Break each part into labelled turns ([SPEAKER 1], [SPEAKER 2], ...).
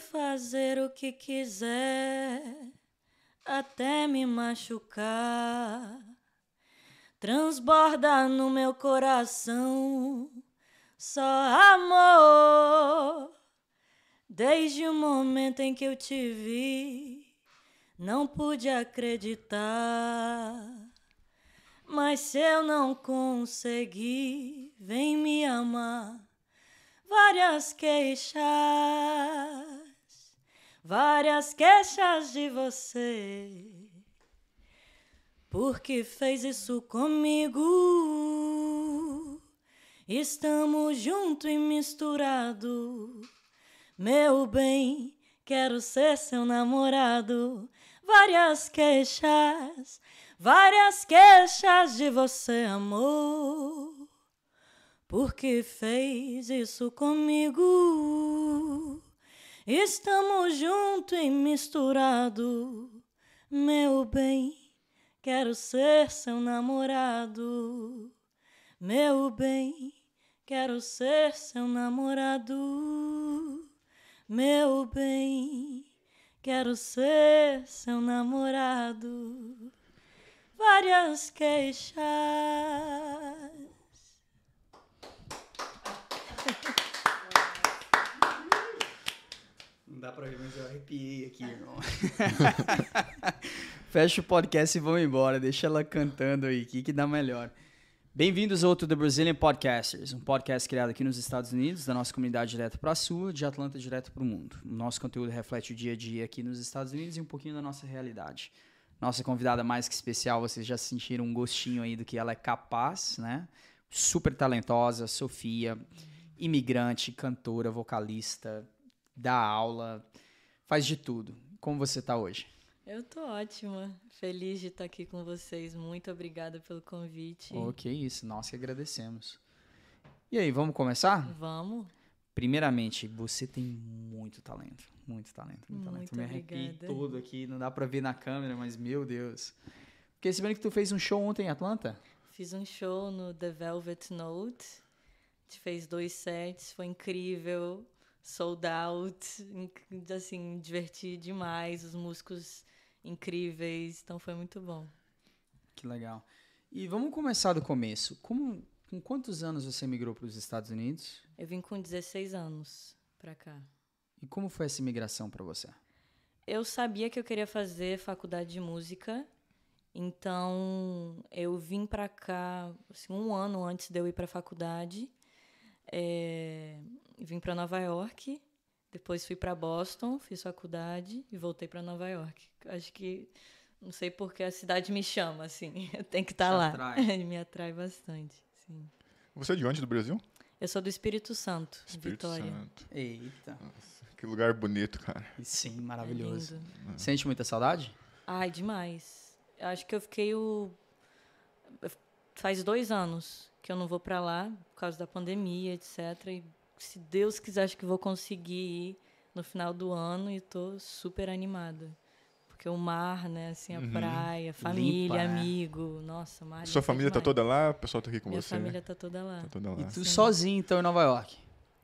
[SPEAKER 1] Fazer o que quiser, até me machucar. Transborda no meu coração só amor. Desde o momento em que eu te vi, não pude acreditar. Mas se eu não conseguir, vem me amar várias queixas, várias queixas de você. Porque fez isso comigo? Estamos junto e misturado. Meu bem, quero ser seu namorado. Várias queixas, várias queixas de você, amor porque fez isso comigo. Estamos juntos e misturado, meu bem. Quero ser seu namorado, meu bem. Quero ser seu namorado, meu bem. Quero ser seu namorado. Várias queixas
[SPEAKER 2] dá pra ver, mas eu arrepiei aqui, irmão. Fecha o podcast e vamos embora. Deixa ela cantando aí. O que, que dá melhor? Bem-vindos ao outro The Brazilian Podcasters, um podcast criado aqui nos Estados Unidos, da nossa comunidade direto para a sua, de Atlanta direto para o mundo. O nosso conteúdo reflete o dia a dia aqui nos Estados Unidos e um pouquinho da nossa realidade. Nossa convidada mais que especial, vocês já sentiram um gostinho aí do que ela é capaz, né? Super talentosa, Sofia imigrante, cantora, vocalista, dá aula, faz de tudo. Como você está hoje?
[SPEAKER 1] Eu tô ótima, feliz de estar aqui com vocês. Muito obrigada pelo convite.
[SPEAKER 2] Oh, que isso, nós que agradecemos. E aí, vamos começar?
[SPEAKER 1] Vamos.
[SPEAKER 2] Primeiramente, você tem muito talento, muito talento, muito, muito talento. Me arrepiei todo aqui, não dá para ver na câmera, mas meu Deus. Porque se bem que tu fez um show ontem em Atlanta?
[SPEAKER 1] Fiz um show no The Velvet Note gente fez dois sets, foi incrível, sold out, assim, diverti demais, os músicos incríveis, então foi muito bom.
[SPEAKER 2] Que legal. E vamos começar do começo. Como, com quantos anos você migrou para os Estados Unidos?
[SPEAKER 1] Eu vim com 16 anos para cá.
[SPEAKER 2] E como foi essa migração para você?
[SPEAKER 1] Eu sabia que eu queria fazer faculdade de música, então eu vim para cá assim, um ano antes de eu ir para a faculdade. É, vim para Nova York, depois fui para Boston, fiz faculdade e voltei para Nova York. Acho que não sei porque a cidade me chama, assim, tem que estar tá lá. Atrai. me atrai bastante, sim.
[SPEAKER 3] Você é de onde do Brasil?
[SPEAKER 1] Eu sou do Espírito Santo, Espírito Vitória. Santo.
[SPEAKER 2] Eita.
[SPEAKER 3] Nossa, que lugar bonito, cara.
[SPEAKER 2] sim, maravilhoso. É Sente muita saudade?
[SPEAKER 1] Ai, demais. Acho que eu fiquei o faz dois anos que eu não vou para lá por causa da pandemia, etc. E se Deus quiser, acho que vou conseguir ir no final do ano e estou super animada. Porque o mar, né, assim, a uhum. praia, família, Limpa, é. amigo, é. nossa, mar.
[SPEAKER 3] Sua família tá toda lá? O pessoal tá aqui com
[SPEAKER 1] Minha
[SPEAKER 3] você?
[SPEAKER 1] Minha família tá toda lá. Tá
[SPEAKER 2] toda lá. E tu Sim. sozinho, então, em Nova York?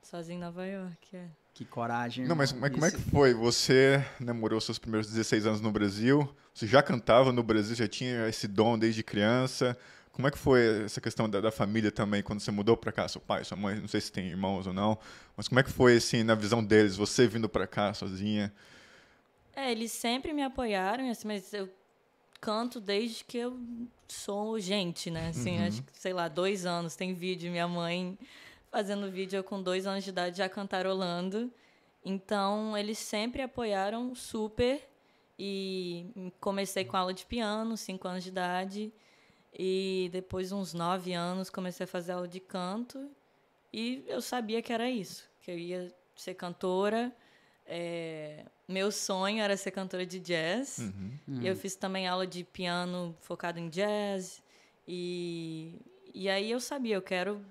[SPEAKER 1] Sozinho em Nova York, é.
[SPEAKER 2] Que coragem.
[SPEAKER 3] Não, mas, mas como é que foi? Você né, morou seus primeiros 16 anos no Brasil, você já cantava no Brasil, já tinha esse dom desde criança. Como é que foi essa questão da, da família também, quando você mudou para cá, seu pai, sua mãe, não sei se tem irmãos ou não, mas como é que foi, assim, na visão deles, você vindo para cá sozinha?
[SPEAKER 1] É, eles sempre me apoiaram, assim, mas eu canto desde que eu sou gente, né? Assim, uhum. acho que, sei lá, dois anos, tem vídeo, minha mãe fazendo vídeo, eu com dois anos de idade já cantarolando. Então, eles sempre apoiaram super e comecei com aula de piano, cinco anos de idade. E depois, uns nove anos, comecei a fazer aula de canto. E eu sabia que era isso, que eu ia ser cantora. É, meu sonho era ser cantora de jazz. Uhum. Uhum. E eu fiz também aula de piano focado em jazz. E, e aí eu sabia, eu quero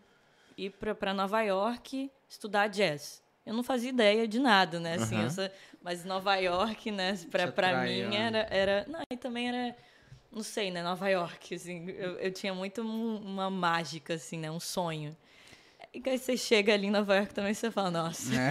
[SPEAKER 1] ir para Nova York estudar jazz. Eu não fazia ideia de nada, né? Assim, uhum. essa, mas Nova York, né? Para mim era, era. Não, e também era não sei, né, Nova York, assim, eu, eu tinha muito uma mágica, assim, né, um sonho. E aí você chega ali em Nova York também você fala, nossa. É.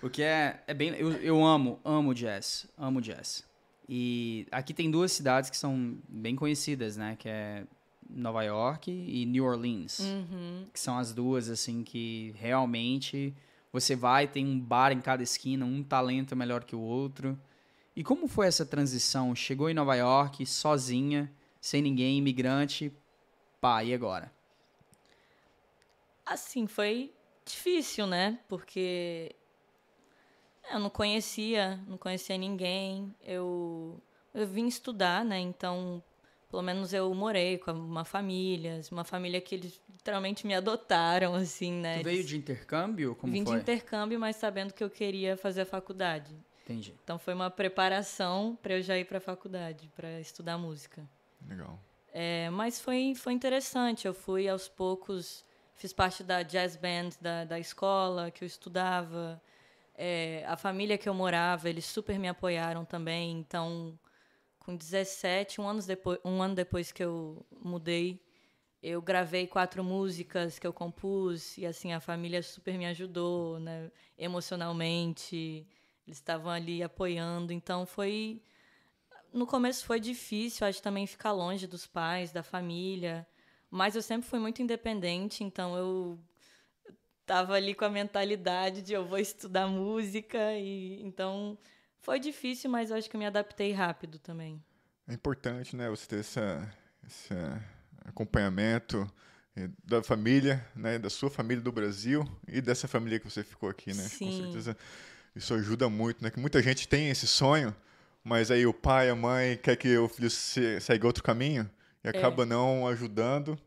[SPEAKER 2] o que é, é bem. Eu, eu amo, amo jazz. Amo jazz. E aqui tem duas cidades que são bem conhecidas, né? Que é Nova York e New Orleans.
[SPEAKER 1] Uhum.
[SPEAKER 2] Que são as duas, assim, que realmente você vai, tem um bar em cada esquina, um talento melhor que o outro. E como foi essa transição? Chegou em Nova York, sozinha, sem ninguém, imigrante, pá, e agora?
[SPEAKER 1] Assim, foi difícil, né? Porque eu não conhecia, não conhecia ninguém. Eu, eu vim estudar, né? Então, pelo menos eu morei com uma família, uma família que eles literalmente me adotaram, assim, né?
[SPEAKER 2] Tu veio de intercâmbio? Como
[SPEAKER 1] Vim
[SPEAKER 2] foi?
[SPEAKER 1] de intercâmbio, mas sabendo que eu queria fazer a faculdade.
[SPEAKER 2] Entendi.
[SPEAKER 1] Então foi uma preparação para eu já ir para a faculdade, para estudar música.
[SPEAKER 3] Legal.
[SPEAKER 1] É, mas foi, foi interessante. Eu fui aos poucos, fiz parte da jazz band da, da escola que eu estudava. É, a família que eu morava, eles super me apoiaram também. Então, com 17, um, anos depois, um ano depois que eu mudei, eu gravei quatro músicas que eu compus. E assim, a família super me ajudou né, emocionalmente. Eles estavam ali apoiando. Então, foi no começo foi difícil, acho também ficar longe dos pais, da família. Mas eu sempre fui muito independente, então eu tava ali com a mentalidade de eu vou estudar música e então foi difícil, mas eu acho que eu me adaptei rápido também.
[SPEAKER 3] É importante, né, você ter essa, esse acompanhamento eh, da família, né, da sua família do Brasil e dessa família que você ficou aqui, né? Com
[SPEAKER 1] Sim.
[SPEAKER 3] certeza isso ajuda muito, né? Que muita gente tem esse sonho, mas aí o pai, a mãe quer que o filho se, segue outro caminho e acaba não ajudando,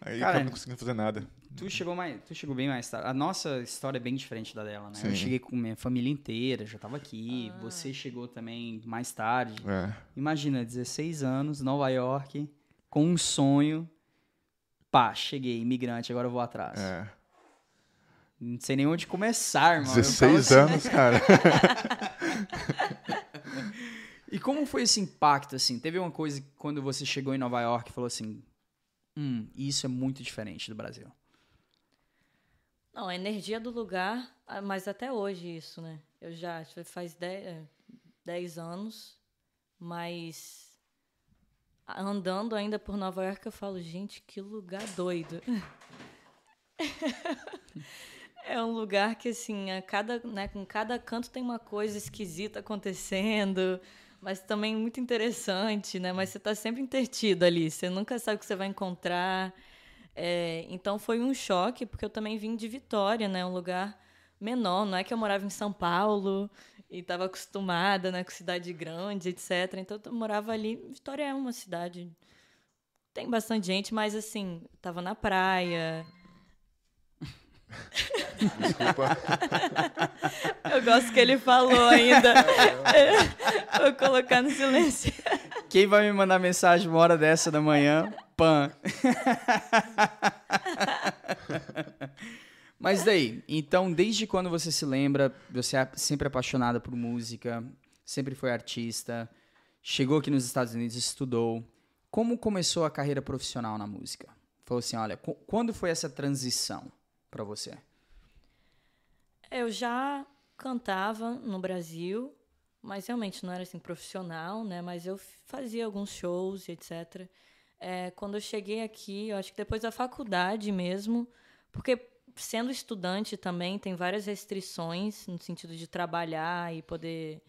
[SPEAKER 3] aí
[SPEAKER 2] Cara,
[SPEAKER 3] acaba não conseguindo fazer nada.
[SPEAKER 2] Tu chegou, mais, tu chegou bem mais tarde. A nossa história é bem diferente da dela, né? Eu
[SPEAKER 3] Sim.
[SPEAKER 2] cheguei com minha família inteira, já tava aqui. Você chegou também mais tarde.
[SPEAKER 3] É.
[SPEAKER 2] Imagina, 16 anos, Nova York, com um sonho. Pá, cheguei, imigrante, agora eu vou atrás.
[SPEAKER 3] É.
[SPEAKER 2] Não sei nem onde começar, falo
[SPEAKER 3] 16
[SPEAKER 2] assim,
[SPEAKER 3] anos, cara.
[SPEAKER 2] E como foi esse impacto, assim? Teve uma coisa que quando você chegou em Nova York e falou assim: hum, isso é muito diferente do Brasil.
[SPEAKER 1] Não, a energia do lugar, ah, mas até hoje isso, né? Eu já acho que faz 10 10 anos, mas andando ainda por Nova York eu falo, gente, que lugar doido. É um lugar que, assim, a cada, né, com cada canto tem uma coisa esquisita acontecendo, mas também muito interessante, né? Mas você está sempre intertido ali, você nunca sabe o que você vai encontrar. É, então foi um choque, porque eu também vim de Vitória, né? Um lugar menor, não é que eu morava em São Paulo e estava acostumada né, com cidade grande, etc. Então eu morava ali. Vitória é uma cidade. Tem bastante gente, mas assim, estava na praia.
[SPEAKER 3] Desculpa.
[SPEAKER 1] Eu gosto que ele falou ainda. Vou colocar no silêncio.
[SPEAKER 2] Quem vai me mandar mensagem uma hora dessa da manhã? Pan. Mas daí, então, desde quando você se lembra, você é sempre apaixonada por música, sempre foi artista, chegou aqui nos Estados Unidos, estudou. Como começou a carreira profissional na música? Falou assim, olha, qu- quando foi essa transição pra você?
[SPEAKER 1] Eu já cantava no Brasil, mas realmente não era assim profissional, né? Mas eu fazia alguns shows, etc. É, quando eu cheguei aqui, eu acho que depois da faculdade mesmo, porque sendo estudante também tem várias restrições no sentido de trabalhar e poder,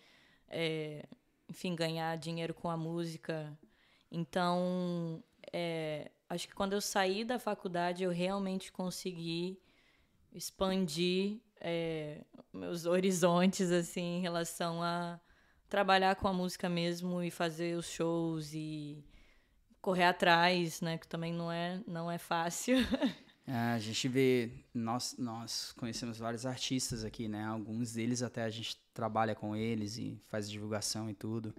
[SPEAKER 1] é, enfim, ganhar dinheiro com a música. Então, é, acho que quando eu saí da faculdade, eu realmente consegui expandir é, meus horizontes assim em relação a trabalhar com a música mesmo e fazer os shows e correr atrás, né, que também não é não é fácil.
[SPEAKER 2] É, a gente vê, nós, nós conhecemos vários artistas aqui, né? Alguns deles até a gente trabalha com eles e faz divulgação e tudo.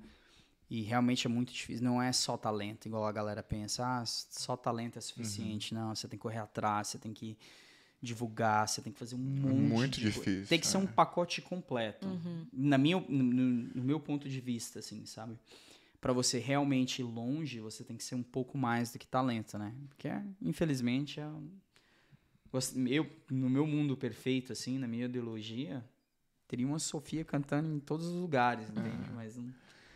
[SPEAKER 2] E realmente é muito difícil. Não é só talento, igual a galera pensa. Ah, só talento é suficiente. Não, você tem que correr atrás, você tem que divulgar, você tem que fazer um monte
[SPEAKER 3] muito
[SPEAKER 2] de coisa.
[SPEAKER 3] difícil,
[SPEAKER 2] Tem que ser
[SPEAKER 3] é.
[SPEAKER 2] um pacote completo. Na minha, no, no- meu ponto de vista, assim, sabe? Pra você realmente ir longe, você tem que ser um pouco mais do que talento, né? Porque, infelizmente, é Eu, no meu mundo perfeito, assim, na minha ideologia, teria uma Sofia cantando em todos os lugares, entende? Mas não,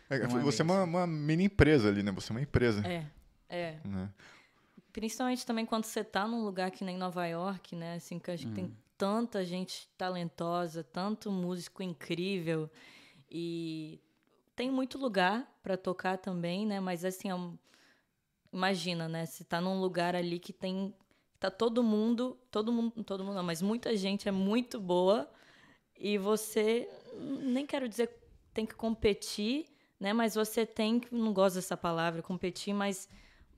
[SPEAKER 3] É,
[SPEAKER 2] Não é
[SPEAKER 3] você é uma, uma mini empresa ali, né? Você é uma empresa.
[SPEAKER 1] É, é.
[SPEAKER 3] né?
[SPEAKER 1] Principalmente também quando você tá num lugar que nem Nova York, né? Assim, que acho que tem tanta gente talentosa, tanto músico incrível e tem muito lugar para tocar também, né? Mas assim, é um- imagina, né? Você tá num lugar ali que tem tá todo mundo, todo mundo, todo mundo não, mas muita gente é muito boa e você nem quero dizer tem que competir, né? Mas você tem que não gosto dessa palavra competir, mas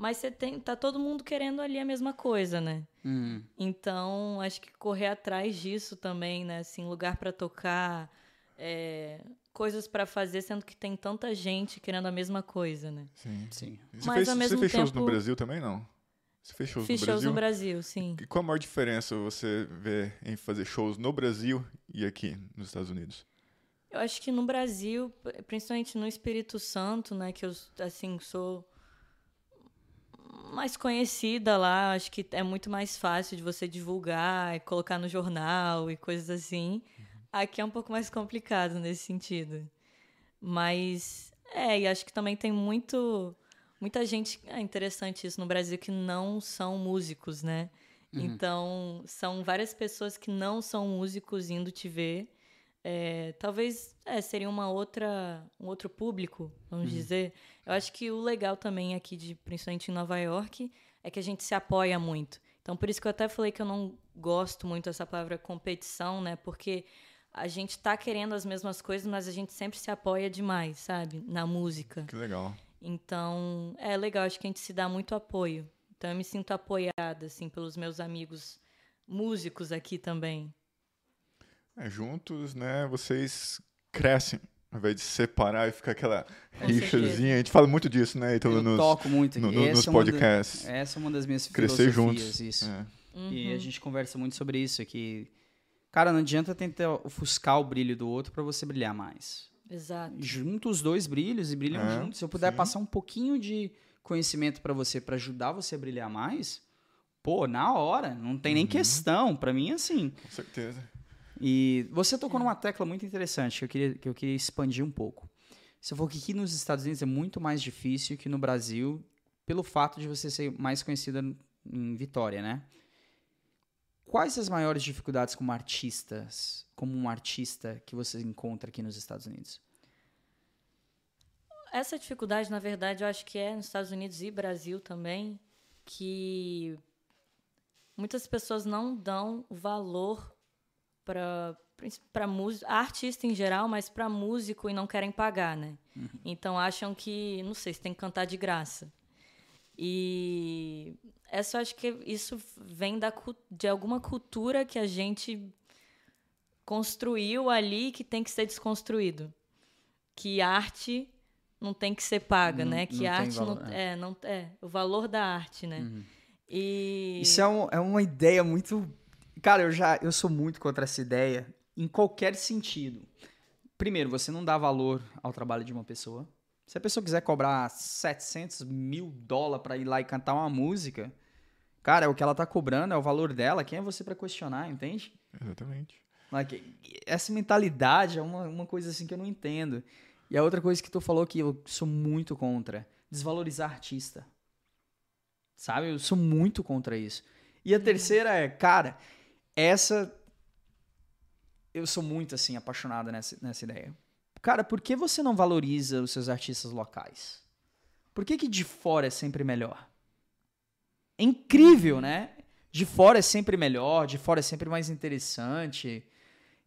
[SPEAKER 1] mas você tem tá todo mundo querendo ali a mesma coisa, né?
[SPEAKER 2] Hum,
[SPEAKER 1] Então, acho que correr atrás disso também, né? Assim, lugar para tocar, é, coisas para fazer, sendo que tem tanta gente querendo a mesma coisa, né?
[SPEAKER 3] Sim.
[SPEAKER 2] sim.
[SPEAKER 3] Você
[SPEAKER 1] Mas,
[SPEAKER 3] fez,
[SPEAKER 1] ao
[SPEAKER 3] você fez shows no
[SPEAKER 1] tempo-
[SPEAKER 3] Brasil também, não? Você fez shows
[SPEAKER 1] Fiz
[SPEAKER 3] no
[SPEAKER 1] shows
[SPEAKER 3] Brasil?
[SPEAKER 1] no Brasil, sim.
[SPEAKER 3] E qual a maior diferença você vê em fazer shows no Brasil e aqui nos Estados Unidos?
[SPEAKER 1] Eu acho que no Brasil, principalmente no Espírito Santo, né, que eu assim sou mais conhecida lá, acho que é muito mais fácil de você divulgar e colocar no jornal e coisas assim. Aqui é um pouco mais complicado nesse sentido. Mas é, e acho que também tem muito muita gente, é interessante isso no Brasil que não são músicos, né? Então, são várias pessoas que não são músicos indo te ver. É, talvez é, seria uma outra, um outro público, vamos dizer. Eu acho que o legal também aqui, de, principalmente em Nova York, é que a gente se apoia muito. Então, por isso que eu até falei que eu não gosto muito dessa palavra competição, né? Porque a gente tá querendo as mesmas coisas, mas a gente sempre se apoia demais, sabe? Na música.
[SPEAKER 3] Que legal.
[SPEAKER 1] Então, é legal, acho que a gente se dá muito apoio. Então, eu me sinto apoiada, assim, pelos meus amigos músicos aqui também.
[SPEAKER 3] É, juntos, né, vocês crescem. Ao invés de separar e ficar aquela
[SPEAKER 1] Com
[SPEAKER 3] rixazinha. A gente fala muito disso, né? Então,
[SPEAKER 2] eu
[SPEAKER 3] nos,
[SPEAKER 2] toco muito
[SPEAKER 3] no- no-
[SPEAKER 2] Essa
[SPEAKER 3] nos
[SPEAKER 2] é uma da-
[SPEAKER 3] podcasts.
[SPEAKER 2] essa é uma das minhas
[SPEAKER 3] Crescer
[SPEAKER 2] filosofias,
[SPEAKER 3] juntos.
[SPEAKER 2] isso.
[SPEAKER 3] É.
[SPEAKER 2] E a gente conversa muito sobre isso, que... Cara, não adianta tentar ofuscar o brilho do outro para você brilhar mais.
[SPEAKER 1] Exato.
[SPEAKER 2] Junta os dois brilhos e brilham
[SPEAKER 3] É,
[SPEAKER 2] juntos. Se eu puder
[SPEAKER 3] sim.
[SPEAKER 2] passar um pouquinho de conhecimento para você, para ajudar você a brilhar mais, pô, na hora, não tem
[SPEAKER 3] Uhum.
[SPEAKER 2] nem questão. Para mim, assim,
[SPEAKER 3] Com certeza.
[SPEAKER 2] E você tocou numa tecla muito interessante que eu queria, que eu queria expandir um pouco. Você falou que aqui nos Estados Unidos é muito mais difícil que no Brasil, pelo fato de você ser mais conhecida em Vitória, né? Quais as maiores dificuldades como artistas, como um artista que você encontra aqui nos Estados Unidos?
[SPEAKER 1] Essa dificuldade, na verdade, eu acho que é nos Estados Unidos e Brasil também, que muitas pessoas não dão valor para para artista em geral, mas para músico e não querem pagar, né? Então acham que, não sei, você tem que cantar de graça. E essa eu acho que isso vem da, de alguma cultura que a gente construiu ali que tem que ser desconstruído. Que arte não tem que ser paga,
[SPEAKER 2] Não-
[SPEAKER 1] né? Que arte
[SPEAKER 2] valor,
[SPEAKER 1] não
[SPEAKER 2] é.
[SPEAKER 1] é. não é o valor da arte, né? E
[SPEAKER 2] Isso é, um- é uma ideia muito. Cara, eu já eu sou muito contra essa ideia em qualquer sentido. Primeiro, você não dá valor ao trabalho de uma pessoa. Se a pessoa quiser cobrar 700 mil dólares pra ir lá e cantar uma música, cara, é o que ela tá cobrando, é o valor dela. Quem é você pra questionar, entende?
[SPEAKER 3] Exatamente.
[SPEAKER 2] Like, essa mentalidade é uma, uma coisa assim que eu não entendo. E a outra coisa que tu falou que eu sou muito contra, desvalorizar artista. Sabe? Eu sou muito contra isso. E a terceira é, cara, essa eu sou muito assim apaixonada nessa, nessa ideia. Cara, por que você não valoriza os seus artistas locais? Por que que de fora é sempre melhor? É incrível, né? De fora é sempre melhor, de fora é sempre mais interessante.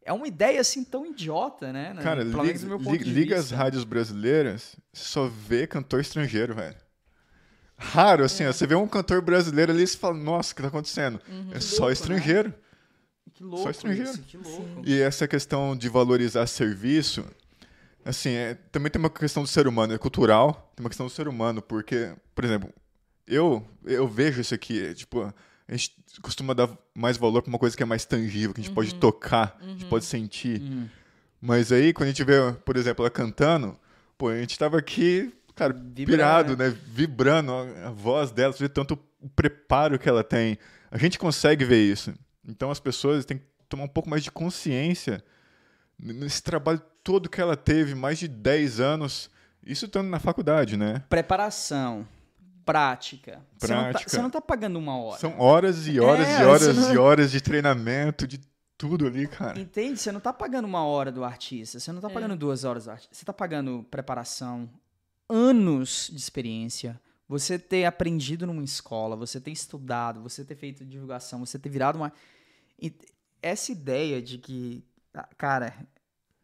[SPEAKER 2] É uma ideia assim tão idiota, né?
[SPEAKER 3] Cara,
[SPEAKER 2] Pelo
[SPEAKER 3] liga,
[SPEAKER 2] menos do meu ponto
[SPEAKER 3] liga-
[SPEAKER 2] de
[SPEAKER 3] liga as
[SPEAKER 2] vista.
[SPEAKER 3] rádios brasileiras, você só vê cantor estrangeiro, velho. Raro, assim, ó, você vê um cantor brasileiro ali e você fala, nossa, o que tá acontecendo? É só
[SPEAKER 2] louco, né?
[SPEAKER 3] Estrangeiro.
[SPEAKER 2] Que louco
[SPEAKER 3] estrangeiro.
[SPEAKER 2] isso, que louco.
[SPEAKER 3] E essa questão de valorizar serviço, assim, é- também tem uma questão do ser humano, é cultural, tem uma questão do ser humano, porque, por exemplo, eu, eu vejo isso aqui, é, tipo, a gente costuma dar mais valor pra uma coisa que é mais tangível, que a gente pode tocar, a gente pode sentir.
[SPEAKER 2] Uhum.
[SPEAKER 3] Mas aí, quando a gente vê, por exemplo, ela cantando, pô, a gente tava aqui, cara,
[SPEAKER 2] Vibrando,
[SPEAKER 3] pirado, né? Vibrando a, a voz dela, você vê tanto o preparo que ela tem. A gente consegue ver isso. Então as pessoas têm que tomar um pouco mais de consciência nesse trabalho todo que ela teve, mais de 10 anos, isso estando na faculdade, né?
[SPEAKER 2] Preparação, prática. Você não tá-
[SPEAKER 3] Prática.
[SPEAKER 2] Você não tá pagando uma hora.
[SPEAKER 3] São horas e horas
[SPEAKER 2] É,
[SPEAKER 3] e horas
[SPEAKER 2] não-
[SPEAKER 3] e horas de treinamento, de tudo ali, cara.
[SPEAKER 2] Entende? Você não tá pagando uma hora do artista, você não tá
[SPEAKER 1] É.
[SPEAKER 2] pagando duas horas do artista, você tá pagando preparação, anos de experiência, você ter aprendido numa escola, você ter estudado, você ter feito divulgação, você ter virado uma. E essa ideia de que. ah, Cara,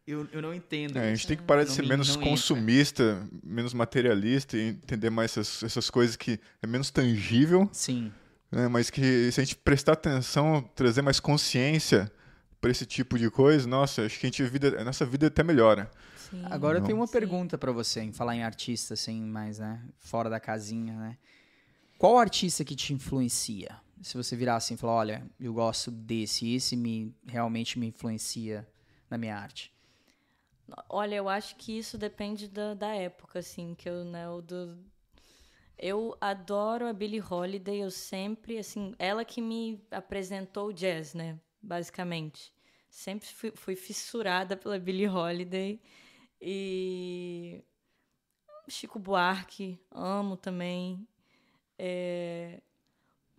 [SPEAKER 2] eu, eu não entendo.
[SPEAKER 3] É, a gente tem que parar de ser
[SPEAKER 2] me-
[SPEAKER 3] menos
[SPEAKER 2] não entra.
[SPEAKER 3] consumista, menos materialista e entender mais essas, essas coisas que é menos tangível,
[SPEAKER 2] Sim.
[SPEAKER 3] né? Mas que se a gente prestar atenção, trazer mais consciência para esse tipo de coisa, nossa, acho que a gente vida, a nossa vida até melhora.
[SPEAKER 1] Sim.
[SPEAKER 2] Agora eu tenho uma
[SPEAKER 1] Sim.
[SPEAKER 2] pergunta pra você, em falar em artista, assim, mais, né? Fora da casinha, né? Qual artista que te influencia? Se você virar assim e falar, olha, eu gosto desse, esse me realmente me influencia na minha arte.
[SPEAKER 1] Olha, eu acho que isso depende da, da época, assim, que eu, né, o do... Eu adoro a Billie Holiday, eu sempre, assim, ela que me apresentou o jazz, né, basicamente. Sempre fui, fui fissurada pela Billie Holiday e Chico Buarque, amo também. É,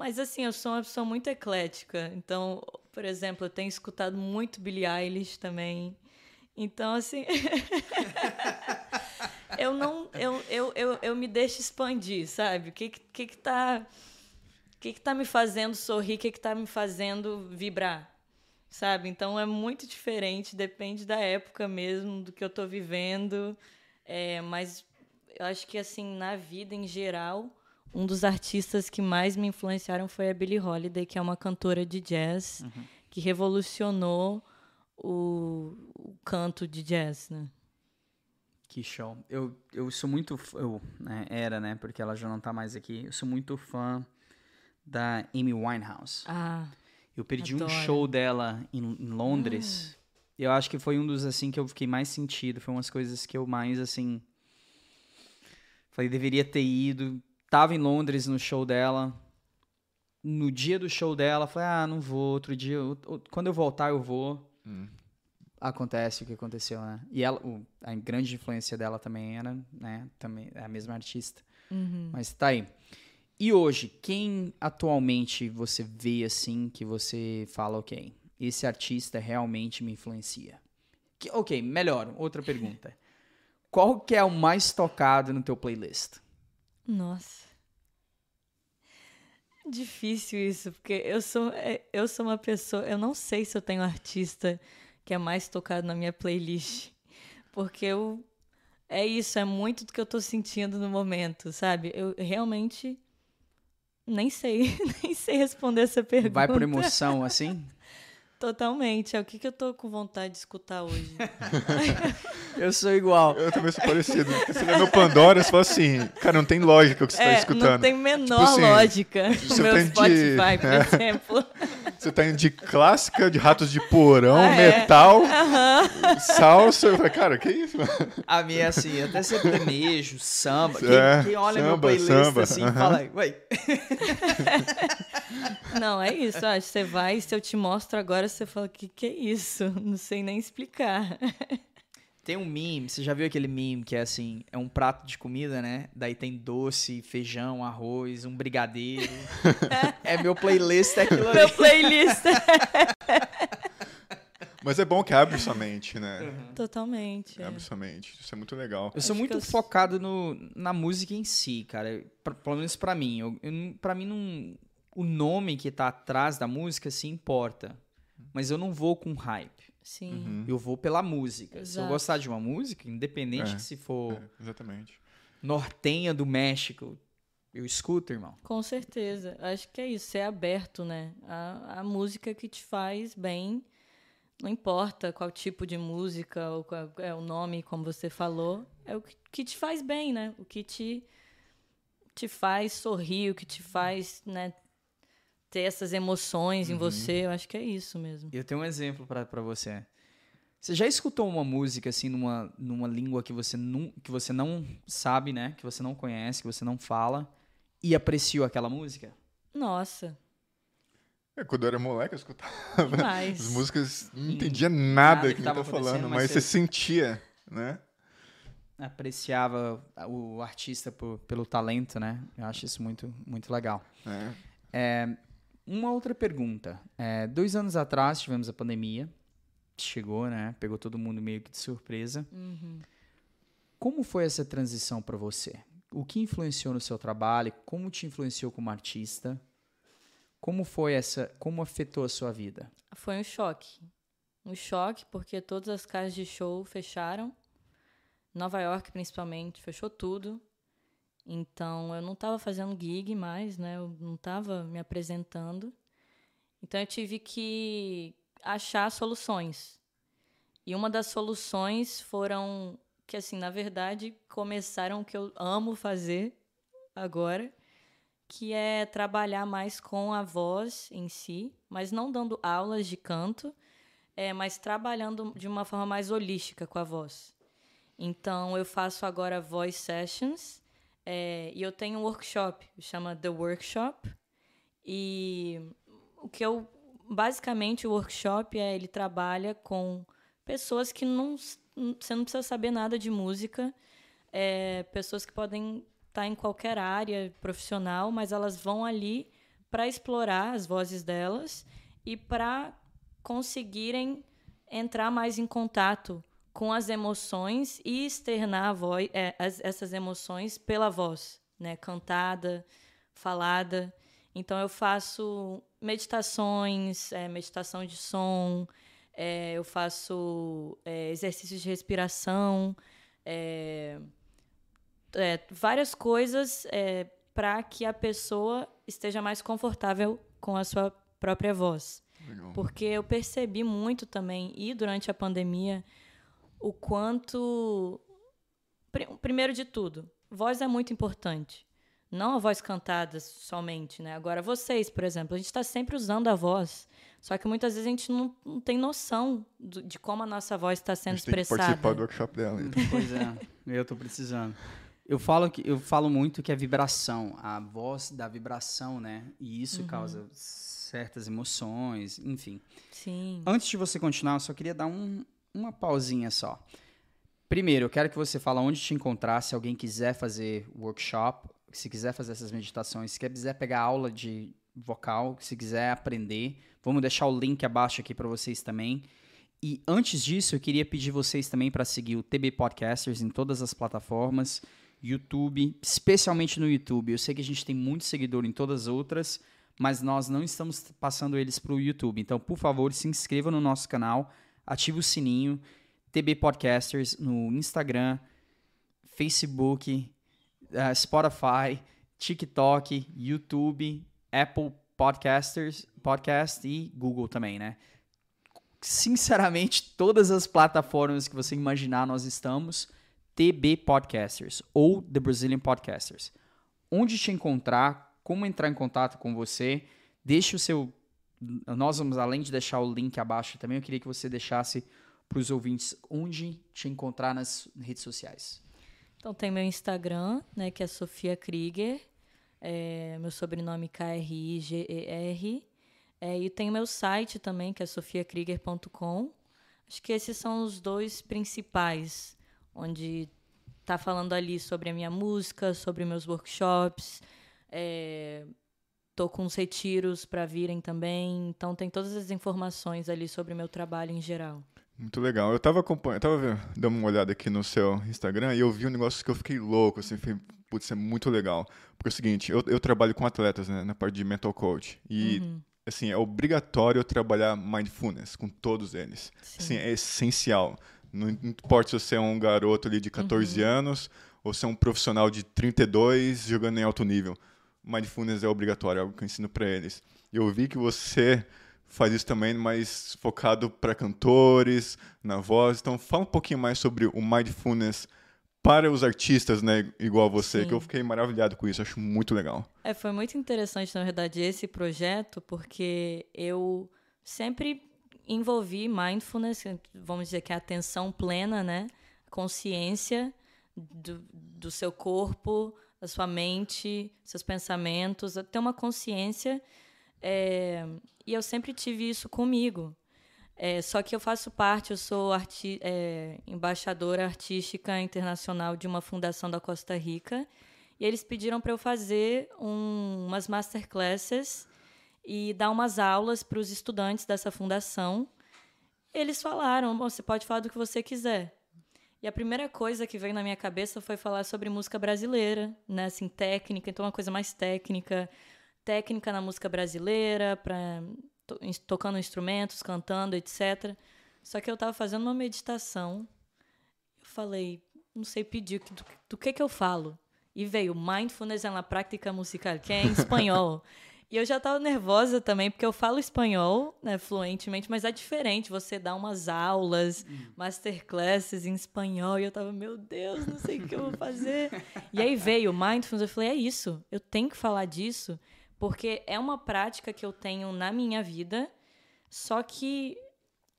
[SPEAKER 1] Mas assim, eu sou uma pessoa muito eclética, então, por exemplo, eu tenho escutado muito Billie Eilish também. Então, assim. eu não. Eu, eu, eu, eu me deixo expandir, sabe? O que, que, que, tá. O que, que tá me fazendo sorrir? O que, que tá me fazendo vibrar? Sabe? Então é muito diferente, depende da época mesmo, do que eu tô vivendo. É, mas eu acho que, assim, na vida em geral, um dos artistas que mais me influenciaram foi a Billie Holiday, que é uma cantora de jazz que revolucionou o, o canto de jazz, né?
[SPEAKER 2] Que show. Eu, eu sou muito. Eu, né, era, né? Porque ela já não tá mais aqui. Eu sou muito fã da Amy Winehouse.
[SPEAKER 1] Ah,
[SPEAKER 2] Eu perdi um
[SPEAKER 1] Adoro. Ah.
[SPEAKER 2] show dela em, em Londres. Eu acho que foi um dos, assim, que eu fiquei mais sentido. Foi umas coisas que eu mais, assim... Falei, deveria ter ido. Tava em Londres no show dela. No dia do show dela, falei, ah, não vou. Outro dia, quando eu voltar, eu vou.
[SPEAKER 3] Hum.
[SPEAKER 2] Acontece o que aconteceu, né? E ela, o- a grande influência dela também era, né? Também é a mesma artista.
[SPEAKER 1] uhum.
[SPEAKER 2] Mas tá aí. E hoje, quem atualmente você vê assim que você fala, ok, esse artista realmente me influencia? Que- ok, melhor, outra pergunta. Qual que é o mais tocado no teu playlist?
[SPEAKER 1] Nossa. Difícil isso, porque eu sou, é, eu sou uma pessoa. Eu não sei se eu tenho artista que é mais tocado na minha playlist. Porque eu. É isso, é muito do que eu tô sentindo no momento, sabe? Eu realmente nem sei, nem sei responder essa pergunta.
[SPEAKER 2] Vai por emoção, assim?
[SPEAKER 1] Totalmente. É o que, que eu tô com vontade de escutar hoje.
[SPEAKER 2] Eu sou igual.
[SPEAKER 3] Eu também sou parecido. Porque você lê meu Pandora, você fala assim, cara, não tem lógica o que você está
[SPEAKER 1] é,
[SPEAKER 3] escutando.
[SPEAKER 1] não tem menor
[SPEAKER 3] assim,
[SPEAKER 1] lógica no meu
[SPEAKER 3] tem de-
[SPEAKER 1] Spotify, por exemplo.
[SPEAKER 3] Você tá indo de clássica, de ratos de porão,
[SPEAKER 1] Ah, é?
[SPEAKER 3] metal, salsa. Eu falei, cara, que isso?
[SPEAKER 2] A minha é assim, até sertanejo, samba. Quem,
[SPEAKER 3] É,
[SPEAKER 2] quem olha meu
[SPEAKER 3] samba,
[SPEAKER 2] playlist
[SPEAKER 3] samba,
[SPEAKER 2] assim
[SPEAKER 3] aham.
[SPEAKER 2] fala, ué,
[SPEAKER 1] Não, é isso. Acho que você vai, se eu te mostro agora, você fala, que que é isso? Não sei nem explicar.
[SPEAKER 2] Tem um meme, você já viu aquele meme que é assim, é um prato de comida, né? Daí tem doce, feijão, arroz, um brigadeiro. é meu playlist, é aquilo ali.
[SPEAKER 1] Meu playlist.
[SPEAKER 3] Mas é bom que abre sua mente, né?
[SPEAKER 1] Totalmente. é.
[SPEAKER 3] Abre sua mente. Isso é muito legal.
[SPEAKER 2] Eu sou
[SPEAKER 1] Acho
[SPEAKER 2] muito
[SPEAKER 1] que eu-
[SPEAKER 2] focado no, na música em si, cara. Pra- pelo menos pra mim. Eu, eu, pra mim, não, o nome que tá atrás da música se importa. Mas eu não vou com hype.
[SPEAKER 1] Sim.
[SPEAKER 3] Uhum.
[SPEAKER 2] Eu vou pela música. Se eu
[SPEAKER 1] Exato.
[SPEAKER 2] gostar de uma música, independente
[SPEAKER 3] É,
[SPEAKER 2] se for
[SPEAKER 3] É, exatamente.
[SPEAKER 2] nortenha do México, eu escuto, irmão.
[SPEAKER 1] Com certeza. Acho que é isso, ser aberto, né? A, a música que te faz bem, não importa qual tipo de música ou qual é o nome, como você falou, é o que, que te faz bem, né? O que te, te faz sorrir, o que te faz, né, ter essas emoções em você. Eu acho que é isso mesmo.
[SPEAKER 2] Eu tenho um exemplo pra pra você. Você já escutou uma música assim numa, numa língua que você, não, que você não sabe, né? Que você não conhece, que você não fala e apreciou aquela música?
[SPEAKER 1] Nossa.
[SPEAKER 3] É, quando eu era moleque, eu escutava
[SPEAKER 1] Demais.
[SPEAKER 3] as músicas, não entendia
[SPEAKER 2] Nada
[SPEAKER 3] nada
[SPEAKER 2] que
[SPEAKER 3] que ele
[SPEAKER 2] tava
[SPEAKER 3] tá falando,
[SPEAKER 2] mas
[SPEAKER 3] mas
[SPEAKER 2] você-
[SPEAKER 3] você sentia, né?
[SPEAKER 2] Apreciava o artista por- pelo talento, né? Eu acho isso muito, muito legal.
[SPEAKER 3] É.
[SPEAKER 2] É, uma outra pergunta. É, dois anos atrás tivemos a pandemia. Chegou, né? Pegou todo mundo meio que de surpresa.
[SPEAKER 1] Uhum.
[SPEAKER 2] Como foi essa transição para você? O que influenciou no seu trabalho? Como te influenciou como artista? Como foi essa? Como afetou a sua vida?
[SPEAKER 1] Foi um choque. Um choque porque todas as casas de show fecharam. Nova York, principalmente, fechou tudo. Então, eu não estava fazendo gig mais, né? Eu não estava me apresentando. Então, eu tive que achar soluções. E uma das soluções foram que, assim, na verdade, começaram o que eu amo fazer agora, que é trabalhar mais com a voz em si, mas não dando aulas de canto, é, mas trabalhando de uma forma mais holística com a voz. Então, eu faço agora voice sessions é, e eu tenho um workshop, chama The Workshop. E o que eu. Basicamente, o workshop é ele trabalha com pessoas que não. Você não precisa saber nada de música, é, pessoas que podem estar em qualquer área profissional, mas elas vão ali para explorar as vozes delas e para conseguirem entrar mais em contato com as emoções e externar a voz, é, as- essas emoções pela voz, né? Cantada, falada. Então eu faço meditações, é, meditação de som, é, eu faço é, exercícios de respiração, é, é, várias coisas para que a pessoa esteja mais confortável com a sua própria voz.
[SPEAKER 3] Legal.
[SPEAKER 1] Porque eu percebi muito também, e durante a pandemia, o quanto. Pri- Primeiro de tudo, voz é muito importante. Não a voz cantada somente, né? Agora, vocês, por exemplo, a gente está sempre usando a voz. Só que muitas vezes a gente não, não tem noção do- de como a nossa voz está
[SPEAKER 3] A
[SPEAKER 1] sendo
[SPEAKER 3] gente tem que
[SPEAKER 1] expressada.
[SPEAKER 3] participar do workshop dela. então.
[SPEAKER 2] Pois é, eu tô precisando. Eu falo, que, eu falo muito que é vibração, a voz da vibração, né? E isso causa certas emoções, enfim.
[SPEAKER 1] Sim.
[SPEAKER 2] Antes de você continuar, eu só queria dar um- uma pausinha só. Primeiro, eu quero que você fale onde te encontrar, se alguém quiser fazer workshop, se quiser fazer essas meditações, se quiser pegar aula de vocal, se quiser aprender, vamos deixar o link abaixo aqui para vocês também. E antes disso, eu queria pedir vocês também para seguir o TB Podcasters em todas as plataformas, YouTube, especialmente no YouTube. Eu sei que a gente tem muito seguidor em todas as outras, mas nós não estamos passando eles para o YouTube. Então, por favor, se inscreva no nosso canal, ative o sininho, TB Podcasters no Instagram, Facebook, eh, Spotify, TikTok, YouTube, Apple Podcasters, Podcast e Google também, né? Sinceramente, todas as plataformas que você imaginar nós estamos, TB Podcasters ou The Brazilian Podcasters. Onde te encontrar, como entrar em contato com você, deixe o seu. Nós vamos, além de deixar o link abaixo também, eu queria que você deixasse para os ouvintes onde te encontrar nas redes sociais.
[SPEAKER 1] Então tem meu Instagram, né, que é Sofia Krieger, é, meu sobrenome K-R-I-G-E-R, é, e tem meu site também, que é sofiakrieger.com. Acho que esses são os dois principais, onde tá falando ali sobre a minha música, sobre meus workshops, é, tô com uns retiros para virem também, então tem todas as informações ali sobre o meu trabalho em geral.
[SPEAKER 3] Muito legal. Eu tava acompanhando, tava vendo- dando uma olhada aqui no seu Instagram e eu vi um negócio que eu fiquei louco, assim, falei, putz, é muito legal. Porque é o seguinte, eu, eu trabalho com atletas, né, na parte de mental coach. E,
[SPEAKER 1] Uhum,
[SPEAKER 3] assim, é obrigatório eu trabalhar mindfulness com todos eles.
[SPEAKER 1] sim.
[SPEAKER 3] Assim, é essencial. Não importa se você é um garoto ali de 14
[SPEAKER 1] Uhum.
[SPEAKER 3] anos ou se é um profissional de 32 jogando em alto nível. Mindfulness é obrigatório, é algo que eu ensino para eles. Eu vi que você faz isso também, mas focado para cantores, na voz. Então, fala um pouquinho mais sobre o mindfulness para os artistas, né, igual você,
[SPEAKER 1] Sim.
[SPEAKER 3] que eu fiquei maravilhado com isso, acho muito legal.
[SPEAKER 1] É, foi muito interessante, na verdade, esse projeto, porque eu sempre envolvi mindfulness, vamos dizer que é a atenção plena, né? Consciência do, do seu corpo, da sua mente, seus pensamentos, ter uma consciência É, e eu sempre tive isso comigo. É, só que eu faço parte, eu sou arti é, embaixadora artística internacional de uma fundação da Costa Rica. E eles pediram para eu fazer um, umas masterclasses e dar umas aulas para os estudantes dessa fundação. Eles falaram: você pode falar do que você quiser. E a primeira coisa que veio na minha cabeça foi falar sobre música brasileira, né? Assim, técnica, então uma coisa mais técnica, técnica na música brasileira, para to, tocando instrumentos, cantando, etc. Só que eu estava fazendo uma meditação. Eu falei, não sei pedir do, do que que eu falo. E veio mindfulness na prática musical, que é em espanhol. E eu já estava nervosa também, porque eu falo espanhol, né, fluentemente, mas é diferente você dar umas aulas, hum. masterclasses em espanhol, e eu tava, meu Deus, não sei o que eu vou fazer. e aí veio o mindfulness, eu falei, é isso, eu tenho que falar disso, porque é uma prática que eu tenho na minha vida, só que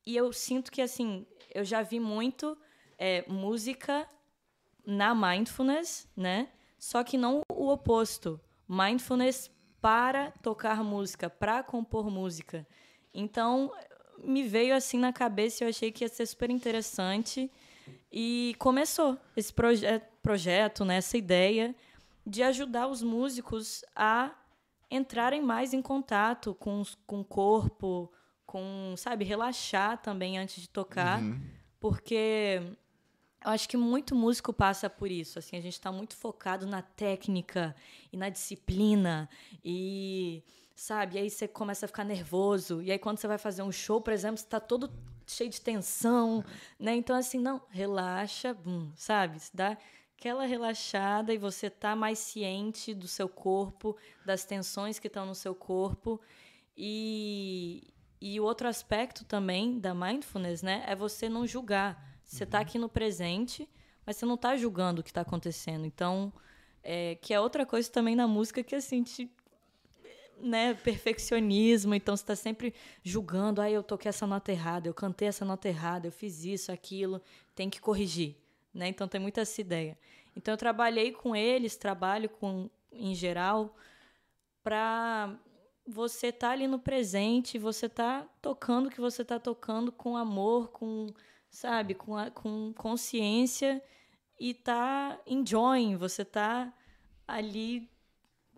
[SPEAKER 1] e eu sinto que assim, eu já vi muito é, música na mindfulness, né? Só que não o oposto. Mindfulness para tocar música, para compor música. Então, me veio assim na cabeça e eu achei que ia ser super interessante. E começou esse proje projeto, né, essa ideia de ajudar os músicos a entrarem mais em contato com, com o corpo, com, sabe, relaxar também antes de tocar. Uhum. Porque eu acho que muito músico passa por isso. Assim, a gente está muito focado na técnica e na disciplina e sabe. E aí você começa a ficar nervoso. E aí quando você vai fazer um show, por exemplo, você está todo cheio de tensão, né? Então assim, não, relaxa, bum, sabe? Se dá aquela relaxada e você tá mais ciente do seu corpo, das tensões que estão no seu corpo e e o outro aspecto também da mindfulness, né, é você não julgar você está aqui no presente, mas você não está julgando o que está acontecendo. Então, é, que é outra coisa também na música que assim, te, né, perfeccionismo, então você está sempre julgando, ah, eu toquei essa nota errada, eu cantei essa nota errada, eu fiz isso, aquilo, tem que corrigir, né? Então tem muita essa ideia. Então eu trabalhei com eles, trabalho com em geral para você estar tá ali no presente, você tá tocando o que você está tocando com amor, com sabe, com, a, com consciência e tá enjoying, você tá ali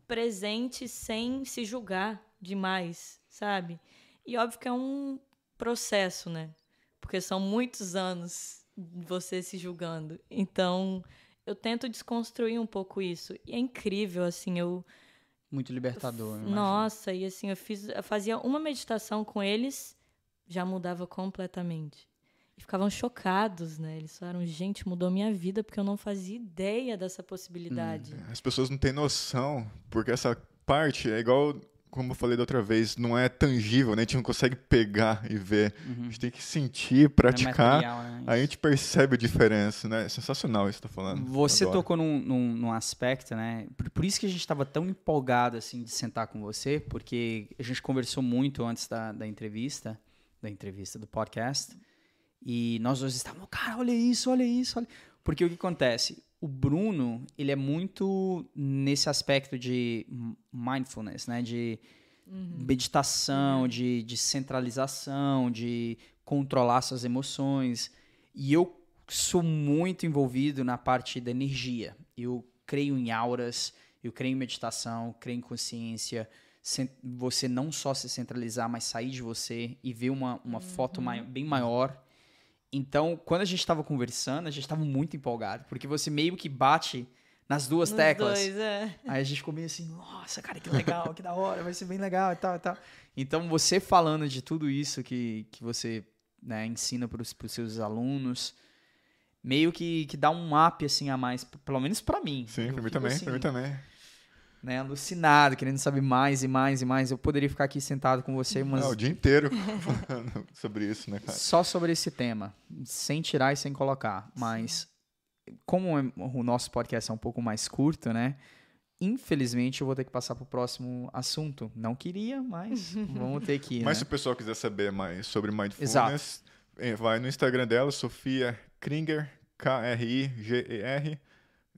[SPEAKER 1] presente sem se julgar demais, sabe? E óbvio que é um processo, né? Porque são muitos anos você se julgando. Então, eu tento desconstruir um pouco isso. E é incrível, assim, eu
[SPEAKER 2] muito libertador.
[SPEAKER 1] Nossa, e assim, eu fiz, eu fazia uma meditação com eles, já mudava completamente. E ficavam chocados, né? Eles falaram, gente, mudou minha vida porque eu não fazia ideia dessa possibilidade. Hum,
[SPEAKER 3] as pessoas não têm noção, porque essa parte é igual, como eu falei da outra vez, não é tangível, né? A gente não consegue pegar e ver. Uhum. A gente tem que sentir, praticar. É material, né? Aí a gente percebe a diferença, né? É sensacional isso que você tá falando.
[SPEAKER 2] Você Adoro. tocou num, num, num, aspecto, né? Por, por isso que a gente estava tão empolgado, assim, de sentar com você, porque a gente conversou muito antes da, da entrevista, da entrevista do podcast. E nós dois estávamos, cara, olha isso, olha isso, olha. Porque o que acontece? O Bruno, ele é muito nesse aspecto de mindfulness, né? De uhum. meditação, uhum. de, de centralização, de controlar suas emoções. E eu sou muito envolvido na parte da energia. Eu creio em auras, eu creio em meditação, creio em consciência. Você não só se centralizar, mas sair de você e ver uma, uma uhum. foto mai bem maior então, quando a gente estava conversando, a gente estava muito empolgado, porque você meio que bate nas duas Nos teclas.
[SPEAKER 1] Dois, é.
[SPEAKER 2] Aí a gente ficou meio assim, nossa, cara, que legal, que da hora, vai ser bem legal e tal e tal. Então, você falando de tudo isso que, que você né, ensina para os seus alunos, meio que, que dá um up assim a mais, pelo menos para mim.
[SPEAKER 3] Sim, para mim também, assim, para mim também
[SPEAKER 2] né, alucinado, querendo saber mais e mais e mais. Eu poderia ficar aqui sentado com você umas...
[SPEAKER 3] Não, o dia inteiro falando sobre isso, né, cara?
[SPEAKER 2] Só sobre esse tema, sem tirar e sem colocar. Mas, como é, o nosso podcast é um pouco mais curto, né? Infelizmente, eu vou ter que passar para o próximo assunto. Não queria, mas vamos ter que.
[SPEAKER 3] Mas
[SPEAKER 2] né?
[SPEAKER 3] se o pessoal quiser saber mais sobre mindfulness, Exato. Eh, vai no Instagram dela, Sofia Kringer, K-R-I-G-E-R.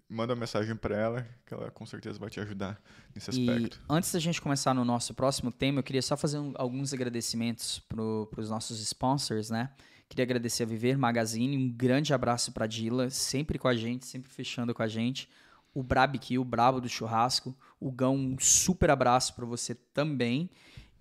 [SPEAKER 3] Manda uma mensagem para ela, que ela com certeza vai te ajudar nesse
[SPEAKER 2] E
[SPEAKER 3] aspecto.
[SPEAKER 2] antes da gente começar no nosso próximo tema, eu queria só fazer um- alguns agradecimentos para os nossos sponsors, né? Queria agradecer a Viver Magazine, um grande abraço para Dila, sempre com a gente, sempre fechando com a gente. O Brabiki, o Brabo do Churrasco. O Gão, um super abraço para você também.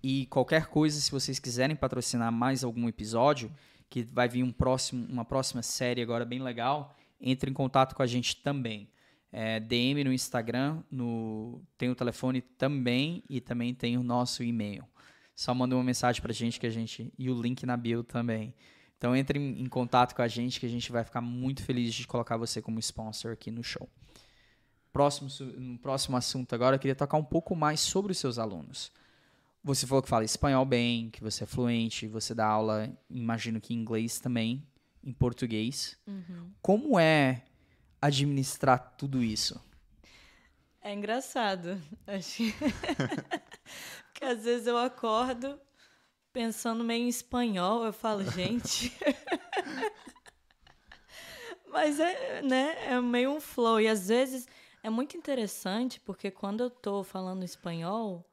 [SPEAKER 2] E qualquer coisa, se vocês quiserem patrocinar mais algum episódio, que vai vir um próximo, uma próxima série agora bem legal, entre em contato com a gente também. É, DM no Instagram, no, tem o telefone também e também tem o nosso e-mail. Só manda uma mensagem pra gente que a gente. E o link na bio também. Então entre em, em contato com a gente que a gente vai ficar muito feliz de colocar você como sponsor aqui no show. Próximo, no próximo assunto agora, eu queria tocar um pouco mais sobre os seus alunos. Você falou que fala espanhol bem, que você é fluente, você dá aula, imagino que em inglês também, em português. Como é administrar tudo isso?
[SPEAKER 1] É engraçado. Acho que... Porque às vezes eu acordo pensando meio em espanhol, eu falo, gente. Mas é, né, é meio um flow. E às vezes é muito interessante, porque quando eu tô falando espanhol,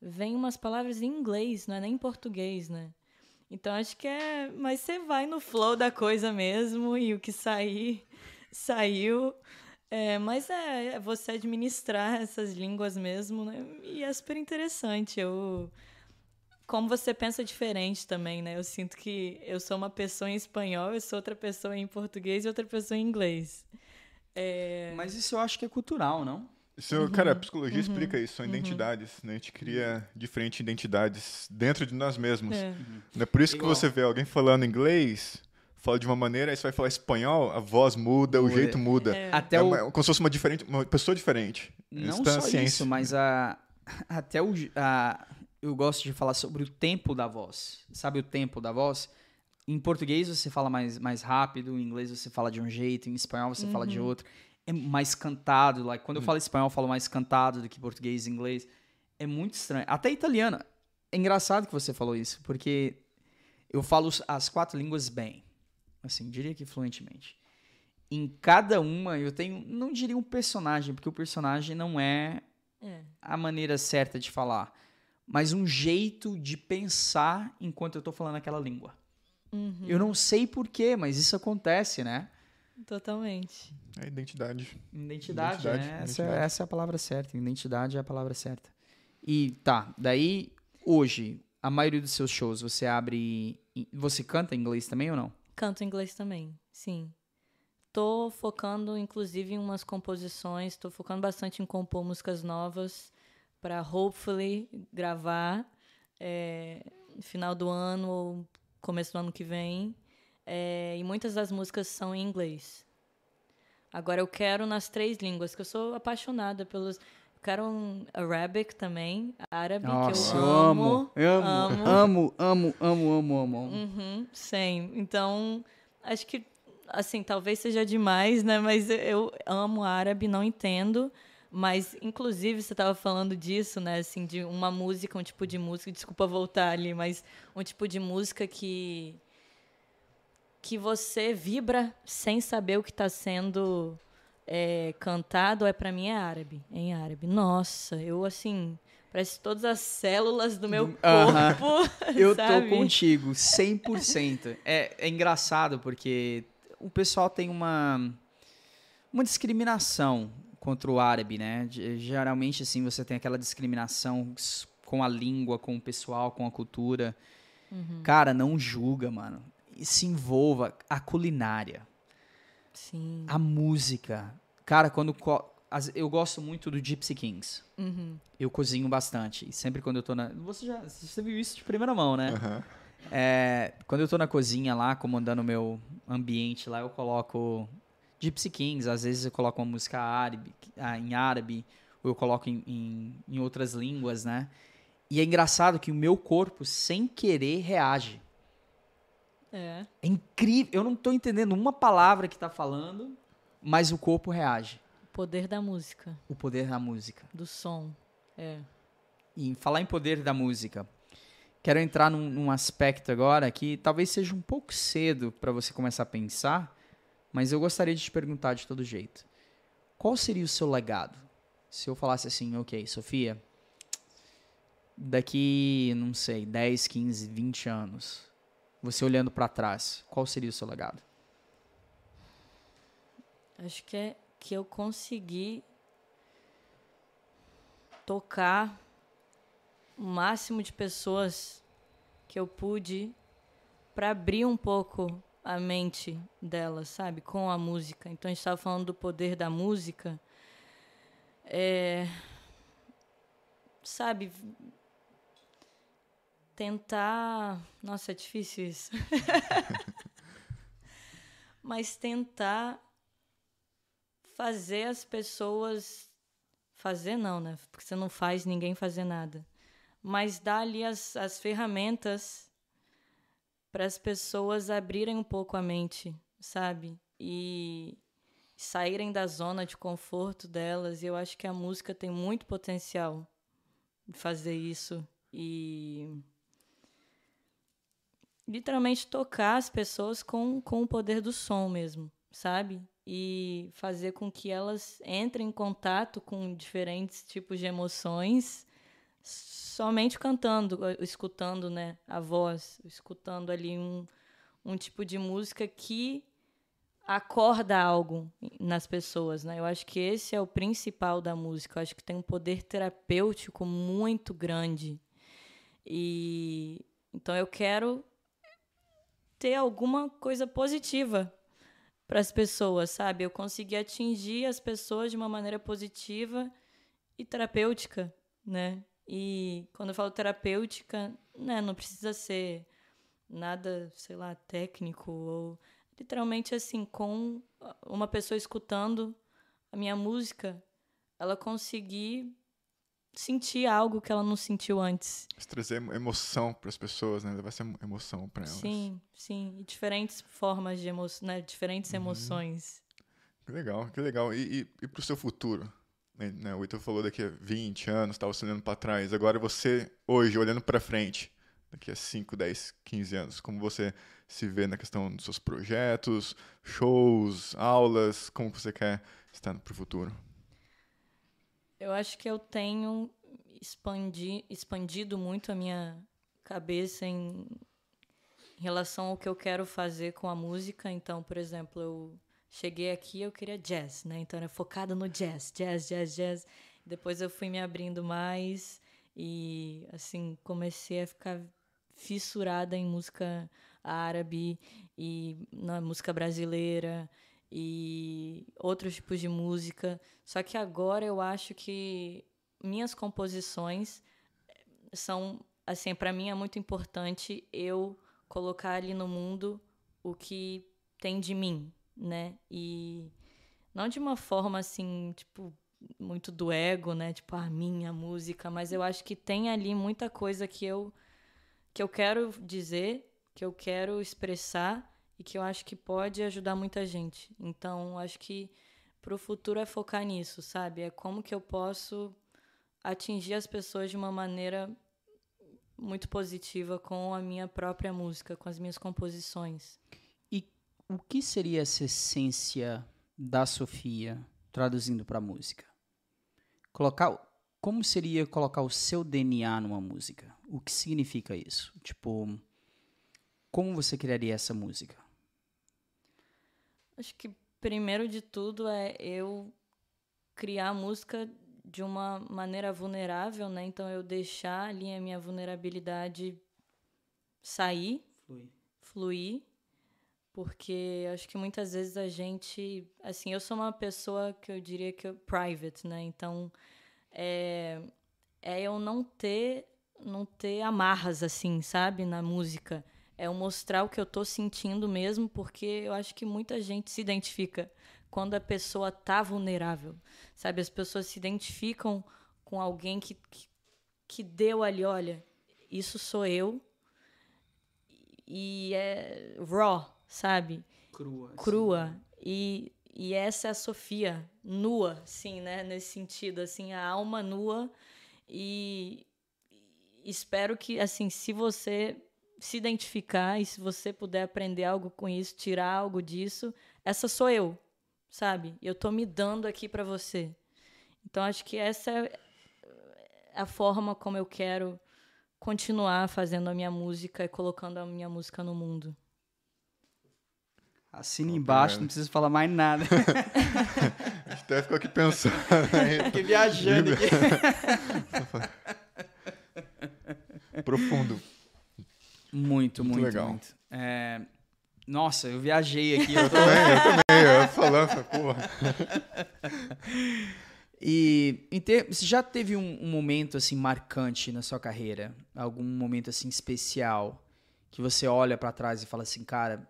[SPEAKER 1] vem umas palavras em inglês, não é nem em português, né? Então acho que é. Mas você vai no flow da coisa mesmo, e o que sair, saiu. É, mas é, é você administrar essas línguas mesmo, né? E é super interessante. Eu, como você pensa diferente também, né? Eu sinto que eu sou uma pessoa em espanhol, eu sou outra pessoa em português e outra pessoa em inglês. É,
[SPEAKER 2] Mas isso eu acho que é cultural, não?
[SPEAKER 3] Isso, cara, a psicologia explica isso, são identidades, né? A gente cria diferentes identidades dentro de nós mesmos.
[SPEAKER 1] é.
[SPEAKER 3] É por isso que
[SPEAKER 2] Igual.
[SPEAKER 3] você vê alguém falando inglês, fala de uma maneira, aí você vai falar espanhol, a voz muda, o jeito muda.
[SPEAKER 1] É.
[SPEAKER 2] Até
[SPEAKER 3] É
[SPEAKER 2] o,
[SPEAKER 3] uma- como se fosse uma, diferente, uma pessoa diferente.
[SPEAKER 2] não
[SPEAKER 3] isso tá
[SPEAKER 2] só
[SPEAKER 3] ciência.
[SPEAKER 2] isso, mas a, até o, a, eu gosto de falar sobre o tempo da voz. Sabe o tempo da voz? Em português você fala mais, mais rápido, em inglês você fala de um jeito, em espanhol você fala de outro. É mais cantado. Like, quando eu falo espanhol, eu falo mais cantado do que português e inglês. É muito estranho. Até italiano. É engraçado que você falou isso, porque eu falo as quatro línguas bem. Assim, diria que fluentemente. Em cada uma eu tenho, não diria um personagem, porque o personagem não é
[SPEAKER 1] É.
[SPEAKER 2] a maneira certa de falar, mas um jeito de pensar enquanto eu tô falando aquela língua.
[SPEAKER 1] Uhum.
[SPEAKER 2] Eu não sei porquê, mas isso acontece, né?
[SPEAKER 1] Totalmente.
[SPEAKER 3] É identidade.
[SPEAKER 2] Identidade,
[SPEAKER 3] Identidade,
[SPEAKER 2] né? Essa,
[SPEAKER 3] identidade.
[SPEAKER 2] essa é a palavra certa. Identidade é a palavra certa. E tá, daí hoje, a maioria dos seus shows você abre. Você canta em inglês também ou não?
[SPEAKER 1] Canto inglês também, sim. Tô focando, inclusive, em umas composições. Tô focando bastante em compor músicas novas para, hopefully, gravar é, final do ano ou começo do ano que vem. É, e muitas das músicas são em inglês. Agora eu quero nas três línguas, que eu sou apaixonada pelos. Eu quero um Arabic também, árabe,
[SPEAKER 2] Nossa,
[SPEAKER 1] que eu,
[SPEAKER 2] eu amo, amo,
[SPEAKER 1] amo.
[SPEAKER 2] amo, amo, amo, amo, amo. amo.
[SPEAKER 1] Uhum, sim. Então, acho que, assim, talvez seja demais, né? Mas eu amo árabe, não entendo. Mas, inclusive, você estava falando disso, né? Assim, de uma música, um tipo de música. Desculpa voltar ali, mas um tipo de música que que você vibra sem saber o que está sendo é, cantado. É para mim é árabe, é em árabe. Nossa, eu assim parece que todas as células do meu corpo.
[SPEAKER 2] Eu
[SPEAKER 1] sabe?
[SPEAKER 2] tô contigo, 100%. é, é engraçado porque o pessoal tem uma, uma discriminação contra o árabe, né? Geralmente, assim, você tem aquela discriminação com a língua, com o pessoal, com a cultura. Cara, não julga, mano. E Se envolva. A culinária,
[SPEAKER 1] Sim.
[SPEAKER 2] a música. Cara, quando... co- as- Eu gosto muito do Gypsy Kings.
[SPEAKER 1] Uhum.
[SPEAKER 2] Eu cozinho bastante. E sempre quando eu tô na... Você já você viu isso de primeira mão, né?
[SPEAKER 3] Aham.
[SPEAKER 2] É, quando eu tô na cozinha lá, comandando o meu ambiente lá, eu coloco Gypsy Kings, às vezes eu coloco uma música árabe, ah, em árabe, ou eu coloco em, em, em outras línguas, né? E é engraçado que o meu corpo, sem querer, reage.
[SPEAKER 1] É.
[SPEAKER 2] É incrível. Eu não tô entendendo uma palavra que tá falando, mas o corpo reage.
[SPEAKER 1] Poder da música,
[SPEAKER 2] O poder da música.
[SPEAKER 1] do som. É.
[SPEAKER 2] E falar em poder da música, quero entrar num, num aspecto agora que talvez seja um pouco cedo para você começar a pensar, mas eu gostaria de te perguntar de todo jeito. qual seria o seu legado? Se eu falasse assim, ok, Sofia, daqui, não sei, 10, 15, 20 anos, você olhando para trás, qual seria o seu legado?
[SPEAKER 1] Acho que é que eu consegui tocar o máximo de pessoas que eu pude para abrir um pouco a mente delas, sabe, com a música. Então a gente estava falando do poder da música. É, sabe, tentar. Nossa, é difícil isso. Mas tentar fazer as pessoas. Fazer não, né? Porque você não faz ninguém fazer nada. Mas dar ali as, as ferramentas para as pessoas abrirem um pouco a mente, sabe? E saírem da zona de conforto delas. E eu acho que a música tem muito potencial de fazer isso. E literalmente tocar as pessoas com, com o poder do som mesmo, sabe? E fazer com que elas entrem em contato com diferentes tipos de emoções somente cantando, escutando né, a voz, escutando ali um, um tipo de música que acorda algo nas pessoas, né? Eu acho que esse é o principal da música. Eu acho que tem um poder terapêutico muito grande. E então eu quero ter alguma coisa positiva para as pessoas, sabe? Eu consegui atingir as pessoas de uma maneira positiva e terapêutica, né? E quando eu falo terapêutica, né, não precisa ser nada, sei lá, técnico ou literalmente assim, com uma pessoa escutando a minha música, ela conseguir sentir algo que ela não sentiu antes.
[SPEAKER 3] Trazer emoção para as pessoas, né? Levar essa emoção para elas.
[SPEAKER 1] Sim, sim. E diferentes formas de emoção, né? Diferentes uhum. emoções.
[SPEAKER 3] Que legal, que legal. E, e, e para o seu futuro? Né? O Ito falou daqui a 20 anos, estava olhando para trás. Agora você, hoje, olhando para frente, daqui a 5, 10, 15 anos, como você se vê na questão dos seus projetos, shows, aulas, como você quer estar para o futuro?
[SPEAKER 1] Eu acho que eu tenho expandi, expandido muito a minha cabeça em, em relação ao que eu quero fazer com a música. Então, por exemplo, eu cheguei aqui eu queria jazz, né? Então era focada no jazz, jazz, jazz, jazz. Depois eu fui me abrindo mais e assim comecei a ficar fissurada em música árabe e na música brasileira e outros tipos de música. Só que agora eu acho que minhas composições são assim, para mim é muito importante eu colocar ali no mundo o que tem de mim, né? E não de uma forma assim, tipo, muito do ego, né? Tipo, a ah, minha música, mas eu acho que tem ali muita coisa que eu que eu quero dizer, que eu quero expressar e que eu acho que pode ajudar muita gente. Então, acho que para o futuro é focar nisso, sabe? É como que eu posso atingir as pessoas de uma maneira muito positiva com a minha própria música, com as minhas composições.
[SPEAKER 2] E o que seria essa essência da Sofia traduzindo para música? Colocar como seria colocar o seu DNA numa música? O que significa isso? Tipo, como você criaria essa música?
[SPEAKER 1] Acho que primeiro de tudo é eu criar a música de uma maneira vulnerável, né? Então eu deixar ali a minha vulnerabilidade sair, fluir, fluir porque acho que muitas vezes a gente, assim, eu sou uma pessoa que eu diria que é private, né? Então é, é eu não ter não ter amarras assim, sabe, na música é eu mostrar o que eu estou sentindo mesmo, porque eu acho que muita gente se identifica quando a pessoa tá vulnerável, sabe? As pessoas se identificam com alguém que, que, que deu ali, olha, isso sou eu e é raw, sabe?
[SPEAKER 2] Crua.
[SPEAKER 1] Crua. E, e essa é a Sofia, nua, sim, né? Nesse sentido, assim, a alma nua e espero que, assim, se você se identificar e se você puder aprender algo com isso, tirar algo disso, essa sou eu, sabe? Eu tô me dando aqui para você. Então acho que essa é a forma como eu quero continuar fazendo a minha música e colocando a minha música no mundo.
[SPEAKER 2] Assina embaixo, não precisa falar mais nada.
[SPEAKER 3] a gente até ficou aqui pensando.
[SPEAKER 2] Fiquei viajando aqui.
[SPEAKER 3] Profundo.
[SPEAKER 2] Muito, muito, muito. legal. Muito. É... Nossa, eu viajei aqui.
[SPEAKER 3] Eu, tô... também, eu também. Eu falando, porra.
[SPEAKER 2] E ter, você já teve um, um, momento assim marcante na sua carreira? Algum momento assim especial que você olha para trás e fala assim, cara,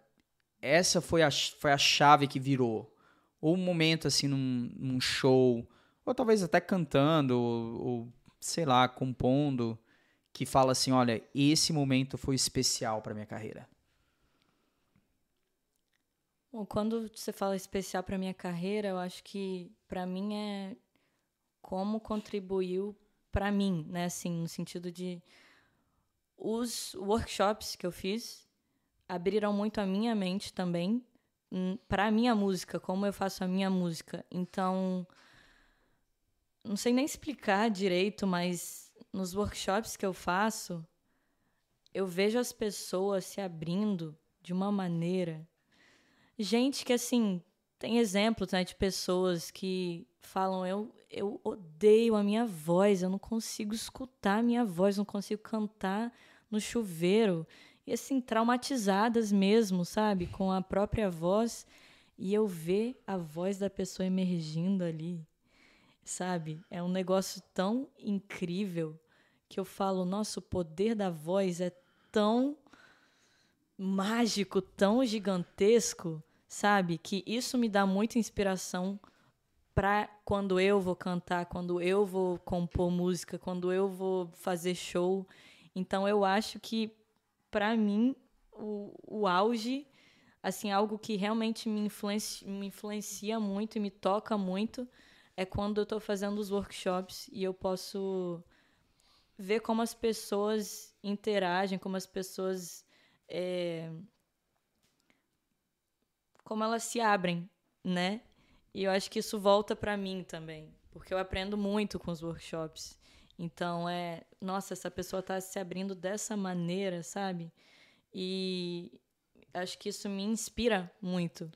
[SPEAKER 2] essa foi a, foi a chave que virou? Ou um momento assim num, num show, ou talvez até cantando, ou, ou, sei lá, compondo, que fala assim, olha, esse momento foi especial para minha carreira.
[SPEAKER 1] Bom, quando você fala especial para minha carreira, eu acho que para mim é como contribuiu para mim, né? Assim, no sentido de os workshops que eu fiz abriram muito a minha mente também hum, para a minha música, como eu faço a minha música. Então, não sei nem explicar direito, mas nos workshops que eu faço, eu vejo as pessoas se abrindo de uma maneira. Gente que, assim, tem exemplos né, de pessoas que falam: eu, eu odeio a minha voz, eu não consigo escutar a minha voz, não consigo cantar no chuveiro. E assim, traumatizadas mesmo, sabe? Com a própria voz. E eu ver a voz da pessoa emergindo ali, sabe? É um negócio tão incrível que eu falo: nosso poder da voz é tão mágico, tão gigantesco sabe? Que isso me dá muita inspiração para quando eu vou cantar, quando eu vou compor música, quando eu vou fazer show. Então eu acho que para mim o, o auge, assim, algo que realmente me influencia, me influencia muito e me toca muito é quando eu estou fazendo os workshops e eu posso ver como as pessoas interagem, como as pessoas é, como elas se abrem, né? E eu acho que isso volta para mim também, porque eu aprendo muito com os workshops. Então é, nossa, essa pessoa está se abrindo dessa maneira, sabe? E acho que isso me inspira muito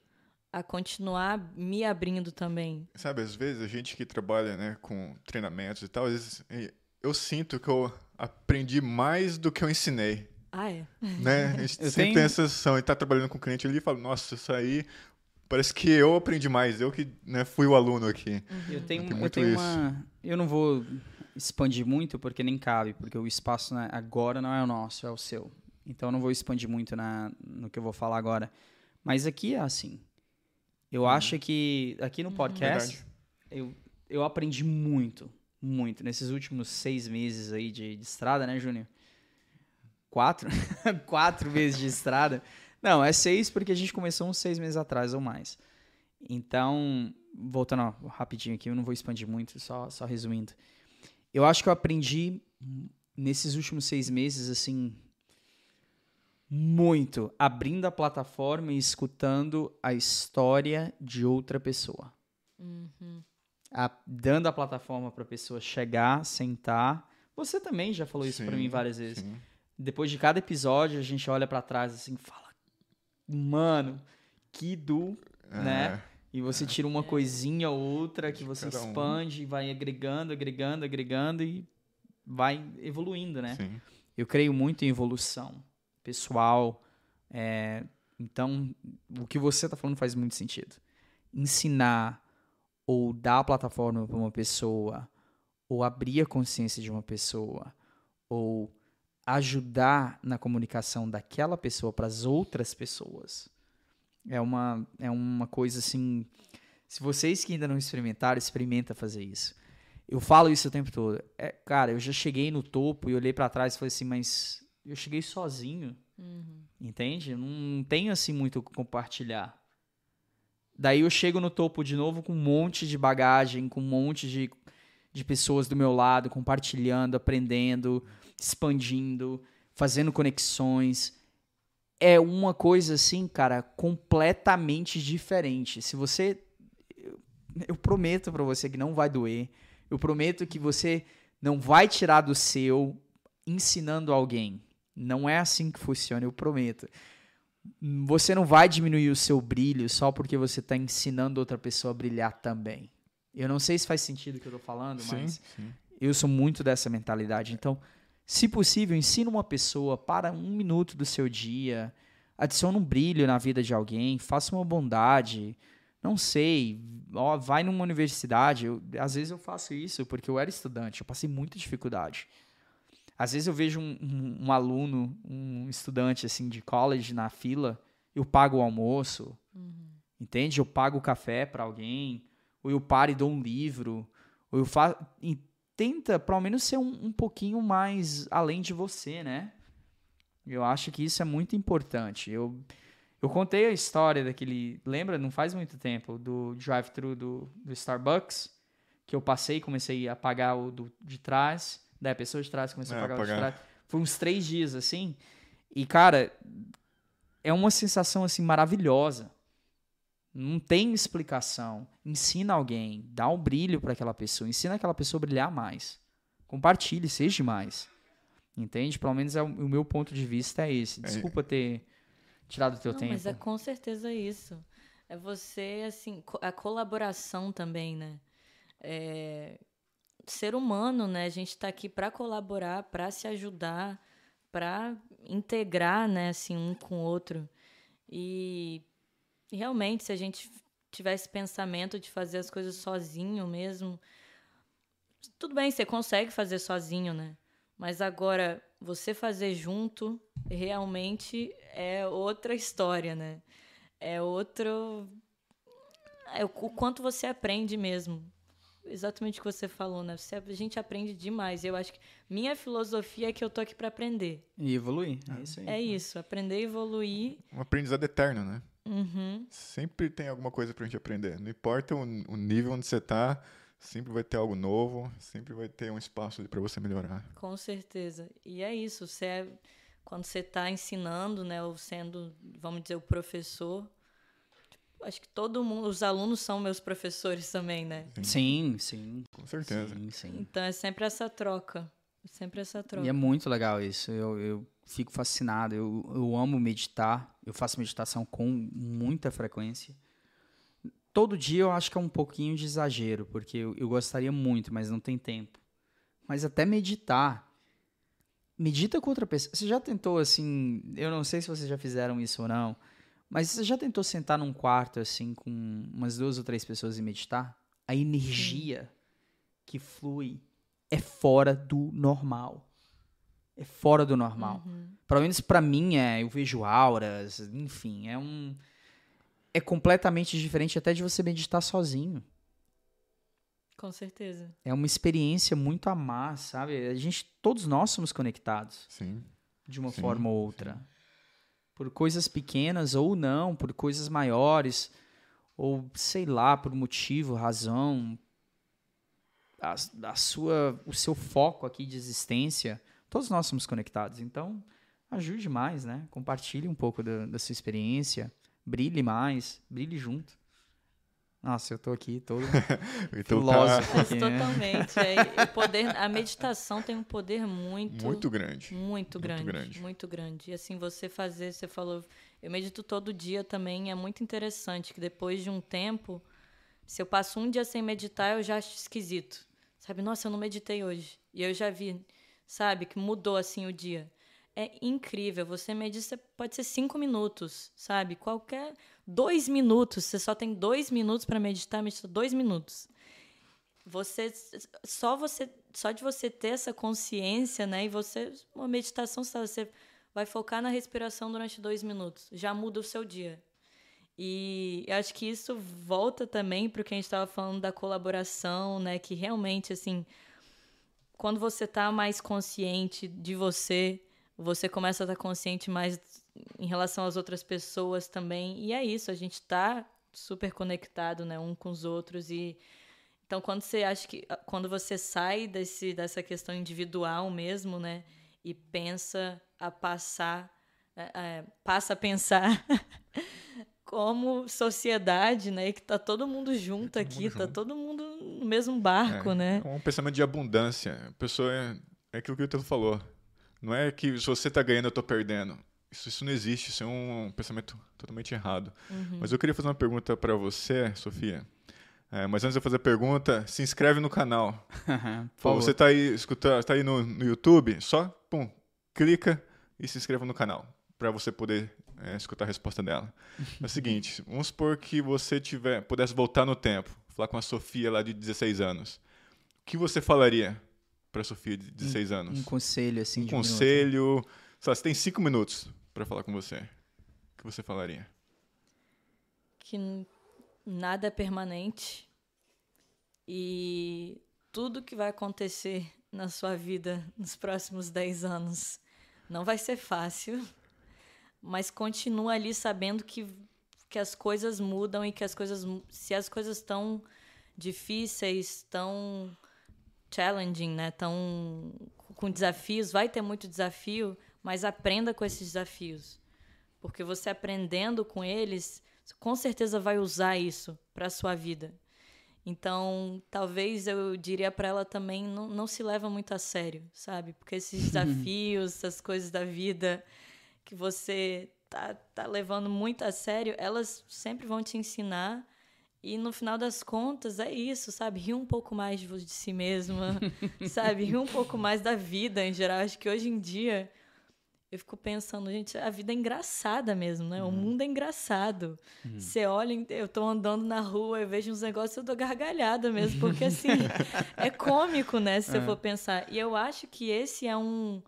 [SPEAKER 1] a continuar me abrindo também.
[SPEAKER 3] Sabe, às vezes a gente que trabalha, né, com treinamentos e tal, às vezes eu sinto que eu aprendi mais do que eu ensinei.
[SPEAKER 1] Ah, é?
[SPEAKER 3] Né? A gente sempre tenho... tem essa sensação, e tá trabalhando com o cliente ali e fala, nossa, isso aí parece que eu aprendi mais, eu que né, fui o aluno aqui.
[SPEAKER 2] Uhum. Eu tenho, eu tenho isso. uma. Eu não vou expandir muito porque nem cabe, porque o espaço né, agora não é o nosso, é o seu. Então eu não vou expandir muito na, no que eu vou falar agora. Mas aqui é assim. Eu uhum. acho que aqui no uhum. podcast eu, eu aprendi muito, muito. Nesses últimos seis meses aí de, de estrada, né, Júnior? quatro, quatro meses de estrada. Não, é seis porque a gente começou uns seis meses atrás ou mais. Então, voltando ó, rapidinho aqui, eu não vou expandir muito, só, só resumindo. Eu acho que eu aprendi nesses últimos seis meses, assim, muito, abrindo a plataforma e escutando a história de outra pessoa. Uhum. A, dando a plataforma para a pessoa chegar, sentar. Você também já falou isso para mim várias vezes. Sim depois de cada episódio, a gente olha para trás assim e fala: Mano, que do, é. né? E você tira uma coisinha ou outra que você expande, um. vai agregando, agregando, agregando e vai evoluindo, né? Sim. Eu creio muito em evolução pessoal. É, então, o que você está falando faz muito sentido. Ensinar ou dar a plataforma para uma pessoa, ou abrir a consciência de uma pessoa, ou ajudar na comunicação daquela pessoa para as outras pessoas é uma, é uma coisa assim. Se vocês que ainda não experimentaram, experimenta fazer isso. Eu falo isso o tempo todo. É, cara, eu já cheguei no topo e olhei para trás e falei assim, mas eu cheguei sozinho. Uhum. Entende? Não tenho assim muito o que compartilhar. Daí eu chego no topo de novo com um monte de bagagem, com um monte de, de pessoas do meu lado, compartilhando, aprendendo expandindo, fazendo conexões. É uma coisa assim, cara, completamente diferente. Se você. eu prometo para você que não vai doer. Eu prometo que você não vai tirar do seu ensinando alguém. Não é assim que funciona, eu prometo. Você não vai diminuir o seu brilho só porque você está ensinando outra pessoa a brilhar também. Eu não sei se faz sentido o que eu tô falando,
[SPEAKER 3] Sim,
[SPEAKER 2] mas
[SPEAKER 3] sim.
[SPEAKER 2] eu sou muito dessa mentalidade. Então, se possível, ensina uma pessoa para um minuto do seu dia, adiciona um brilho na vida de alguém, faça uma bondade. Não sei, ó, vai numa universidade. Eu- às vezes eu faço isso porque eu era estudante, eu passei muita dificuldade. Às vezes eu vejo um, um- um aluno, um estudante assim de college na fila, eu pago o almoço, entende? Eu pago o café para alguém, ou eu paro e dou um livro, ou eu faço. Tenta, pelo menos, ser um, um pouquinho mais além de você, né? Eu acho que isso é muito importante. Eu, eu contei a história daquele. Lembra? Não faz muito tempo, do drive-thru do, do Starbucks, que eu passei e comecei a pagar o do, de trás. Daí a pessoa de trás começou
[SPEAKER 3] É,
[SPEAKER 2] a pagar o de
[SPEAKER 3] pagar.
[SPEAKER 2] trás. Foi uns três dias assim. E, cara, é uma sensação assim maravilhosa. Não tem explicação. Ensina alguém, dá um brilho para aquela pessoa, ensina aquela pessoa a brilhar mais. Compartilhe, seja mais. Entende? Pelo menos é o, o meu ponto de vista é esse. Desculpa ter tirado o teu
[SPEAKER 1] Não,
[SPEAKER 2] tempo.
[SPEAKER 1] mas é com certeza isso. É você, assim, co- a colaboração também, né? É, ser humano, né? A gente está aqui para colaborar, para se ajudar, para integrar, né? Assim, um com o outro. E realmente, se a gente tivesse pensamento de fazer as coisas sozinho mesmo, tudo bem, você consegue fazer sozinho, né? Mas agora, você fazer junto realmente é outra história, né? É outro. É o quanto você aprende mesmo. Exatamente o que você falou, né? Você- a gente aprende demais. Eu acho que minha filosofia é que eu tô aqui para aprender.
[SPEAKER 2] E evoluir. É isso aí.
[SPEAKER 1] É isso, aprender e evoluir.
[SPEAKER 3] Um aprendizado eterno, né?
[SPEAKER 1] Uhum.
[SPEAKER 3] Sempre tem alguma coisa pra gente aprender. Não importa o, o nível onde você tá, sempre vai ter algo novo, sempre vai ter um espaço para você melhorar.
[SPEAKER 1] Com certeza. E é isso, você é, quando você está ensinando, né, ou sendo, vamos dizer, o professor, acho que todo mundo, os alunos são meus professores também, né?
[SPEAKER 2] Sim, sim.
[SPEAKER 3] Com certeza.
[SPEAKER 2] Sim, sim.
[SPEAKER 1] Então é sempre essa troca, é sempre essa troca.
[SPEAKER 2] E é muito legal isso. Eu, eu fico fascinado. Eu, eu amo meditar. Eu faço meditação com muita frequência. Todo dia eu acho que é um pouquinho de exagero, porque eu, eu gostaria muito, mas não tem tempo. Mas até meditar. Medita com outra pessoa. Você já tentou assim? Eu não sei se vocês já fizeram isso ou não, mas você já tentou sentar num quarto assim com umas duas ou três pessoas e meditar? A energia que flui é fora do normal. É fora do normal. Pelo menos pra mim é, eu vejo auras, enfim, é um é completamente diferente até de você meditar sozinho.
[SPEAKER 1] Com certeza.
[SPEAKER 2] É uma experiência muito a mais, sabe? A gente, todos nós somos conectados
[SPEAKER 3] Sim.
[SPEAKER 2] de uma
[SPEAKER 3] Sim,
[SPEAKER 2] forma ou outra. Por coisas pequenas ou não, por coisas maiores, ou sei lá, por motivo, razão, a, a sua, o seu foco aqui de existência, todos nós somos conectados. Então, ajude mais, né? Compartilhe um pouco da, da sua experiência, brilhe mais, brilhe junto. Nossa, eu tô aqui todo
[SPEAKER 3] Então
[SPEAKER 2] filósofo
[SPEAKER 1] Mas
[SPEAKER 2] aqui, né?
[SPEAKER 1] totalmente. é, o poder, a meditação tem um poder muito,
[SPEAKER 3] muito grande.
[SPEAKER 1] Muito grande,
[SPEAKER 3] grande.
[SPEAKER 1] muito grande. E assim, você fazer, você falou, eu medito todo dia também, é muito interessante que depois de um tempo, se eu passo um dia sem meditar, eu já acho esquisito. Sabe, nossa, eu não meditei hoje. E eu já vi, sabe, que mudou assim o dia. É incrível. Você medita, pode ser cinco minutos, sabe? Qualquer dois minutos. Você só tem dois minutos para meditar, medita dois minutos. Você só você só de você ter essa consciência, né? E você uma meditação você vai focar na respiração durante dois minutos, já muda o seu dia. E acho que isso volta também para o que a gente estava falando da colaboração, né? Que realmente assim, quando você está mais consciente de você, você começa a estar consciente mais em relação às outras pessoas também. E é isso, a gente está super conectado, né, um com os outros e então quando você acha que quando você sai desse dessa questão individual mesmo, né, e pensa a passar é, é, passa a pensar como sociedade, né? Que tá todo mundo junto
[SPEAKER 3] todo
[SPEAKER 1] aqui,
[SPEAKER 3] mundo
[SPEAKER 1] tá
[SPEAKER 3] junto.
[SPEAKER 1] todo mundo no mesmo barco,
[SPEAKER 3] é,
[SPEAKER 1] né?
[SPEAKER 3] É um pensamento de abundância. A pessoa é, é aquilo que o Telo falou. Não é que se você tá ganhando, eu tô perdendo. Isso, isso não existe, isso é um pensamento totalmente errado.
[SPEAKER 1] Uhum.
[SPEAKER 3] Mas eu queria fazer uma pergunta para você, Sofia. É, mas antes de eu fazer a pergunta, se inscreve no canal. Pô, você tá aí, escuta, tá aí no, no YouTube, só pum, clica e se inscreva no canal para você poder é, escutar a resposta dela. É o seguinte, vamos supor que você tiver, pudesse voltar no tempo, falar com a Sofia lá de 16 anos. O que você falaria para a Sofia de 16 anos?
[SPEAKER 2] Um conselho, assim,
[SPEAKER 3] Um
[SPEAKER 2] de minuto.
[SPEAKER 3] conselho. Sei lá, você tem cinco minutos para falar com você. O que você falaria?
[SPEAKER 1] que nada é permanente e tudo que vai acontecer na sua vida nos próximos 10 anos não vai ser fácil, mas continua ali sabendo que, que as coisas mudam e que as coisas, se as coisas estão difíceis, tão challenging, né, tão com desafios, vai ter muito desafio, mas aprenda com esses desafios. Porque você aprendendo com eles, com certeza vai usar isso para a sua vida. Então, talvez eu diria para ela também não, não se leva muito a sério, sabe? Porque esses desafios, essas coisas da vida que você tá, tá levando muito a sério, elas sempre vão te ensinar. E no final das contas é isso, sabe? Rir um pouco mais de si mesma, sabe? Rir um pouco mais da vida em geral. Acho que hoje em dia eu fico pensando, gente, a vida é engraçada mesmo, né? O mundo é engraçado. Você olha, eu tô andando na rua, eu vejo uns negócios, eu dou gargalhada mesmo, porque assim, é cômico, né, se você for pensar. E eu acho que esse é um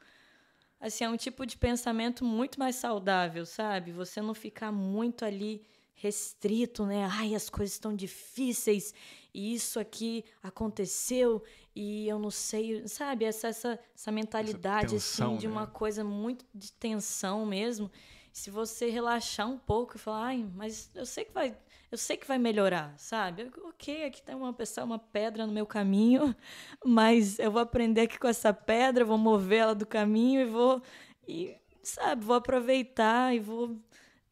[SPEAKER 1] assim, é um tipo de pensamento muito mais saudável, sabe? Você não ficar muito ali restrito, né? Ai, as coisas estão difíceis e isso aqui aconteceu e eu não sei, sabe? Essa essa, essa mentalidade
[SPEAKER 3] tensão,
[SPEAKER 1] assim de
[SPEAKER 3] né?
[SPEAKER 1] uma coisa muito de tensão mesmo. Se você relaxar um pouco e falar, ai, mas eu sei que vai, eu sei que vai melhorar, sabe? Eu- Ok, aqui tem uma pessoa, uma pedra no meu caminho, mas eu vou aprender aqui com essa pedra, vou mover ela do caminho e vou e sabe, vou aproveitar e vou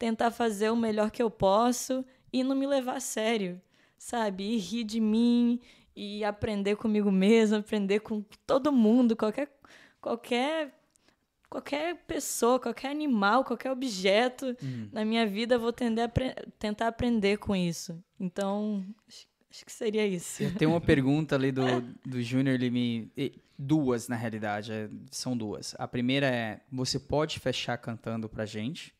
[SPEAKER 1] tentar fazer o melhor que eu posso e não me levar a sério, sabe? E rir de mim e aprender comigo mesmo, aprender com todo mundo, qualquer qualquer qualquer pessoa, qualquer animal, qualquer objeto na minha vida, eu vou tender a apre- tentar aprender com isso. Então, acho, acho que seria isso.
[SPEAKER 2] Tem uma pergunta ali do, do Júnior, ele me. Duas, na realidade, é- são duas. A primeira é: você pode fechar cantando pra gente?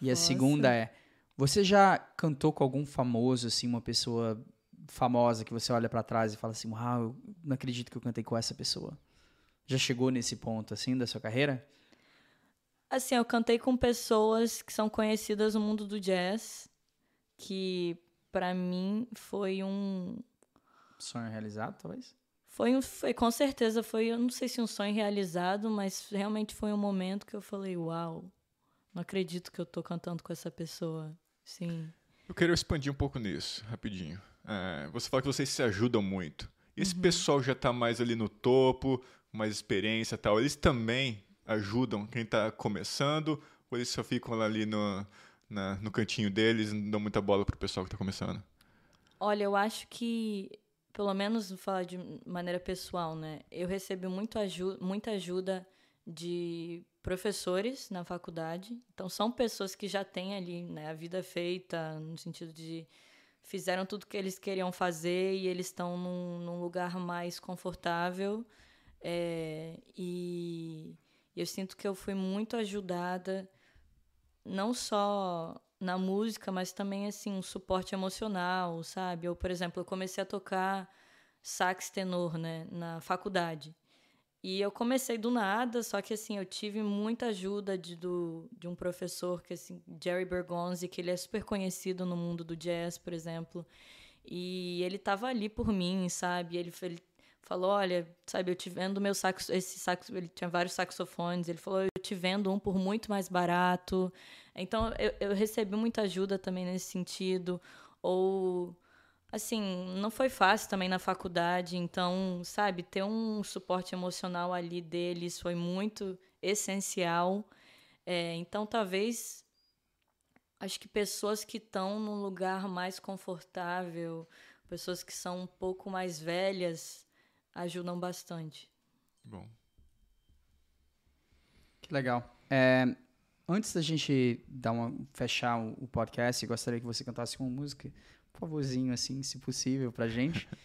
[SPEAKER 2] E a
[SPEAKER 1] Nossa.
[SPEAKER 2] segunda é: você já cantou com algum famoso, assim, uma pessoa famosa que você olha pra trás e fala assim: uau, eu não acredito que eu cantei com essa pessoa? Já chegou nesse ponto, assim, da sua carreira?
[SPEAKER 1] Assim, eu cantei com pessoas que são conhecidas no mundo do jazz, que pra mim foi um
[SPEAKER 2] Sonho realizado, talvez?
[SPEAKER 1] foi um foi com certeza foi, eu não sei se um sonho realizado, mas realmente foi um momento que eu falei, uau, não acredito que eu tô cantando com essa pessoa. Sim.
[SPEAKER 3] Eu quero expandir um pouco nisso, rapidinho. É, você fala que vocês se ajudam muito. Esse
[SPEAKER 1] Uhum.
[SPEAKER 3] pessoal já está mais ali no topo, mais experiência e tal. Eles também ajudam quem está começando ou eles só ficam ali no, na- no cantinho deles e não dão muita bola pro pessoal que está começando?
[SPEAKER 1] Olha, eu acho que, pelo menos falar de maneira pessoal, né? Eu recebi muito aju muita ajuda de professores na faculdade. Então, são pessoas que já têm ali né, a vida feita, no sentido de fizeram tudo que eles queriam fazer e eles estão num, num lugar mais confortável. É, e eu sinto que eu fui muito ajudada, não só na música, mas também assim um suporte emocional, sabe? Eu, por exemplo, eu comecei a tocar sax tenor, né, na faculdade. E eu comecei do nada, só que assim, eu tive muita ajuda de, do, de um professor, que assim, Jerry Bergonzi, que ele é super conhecido no mundo do jazz, por exemplo. E ele estava ali por mim, sabe? Ele, ele falou, olha, sabe, eu te vendo meu saxo, esse saxo, ele tinha vários saxofones, ele falou, eu te vendo um por muito mais barato. Então, eu, eu recebi muita ajuda também nesse sentido. Ou, assim, não foi fácil também na faculdade, então, sabe, ter um suporte emocional ali deles foi muito essencial. É, então, talvez Acho que pessoas que estão num lugar mais confortável, pessoas que são um pouco mais velhas, ajudam bastante.
[SPEAKER 3] Bom.
[SPEAKER 2] Que legal. É, antes da gente dar uma, fechar o, podcast, gostaria que você cantasse uma música, favorzinho, assim, se possível, pra gente.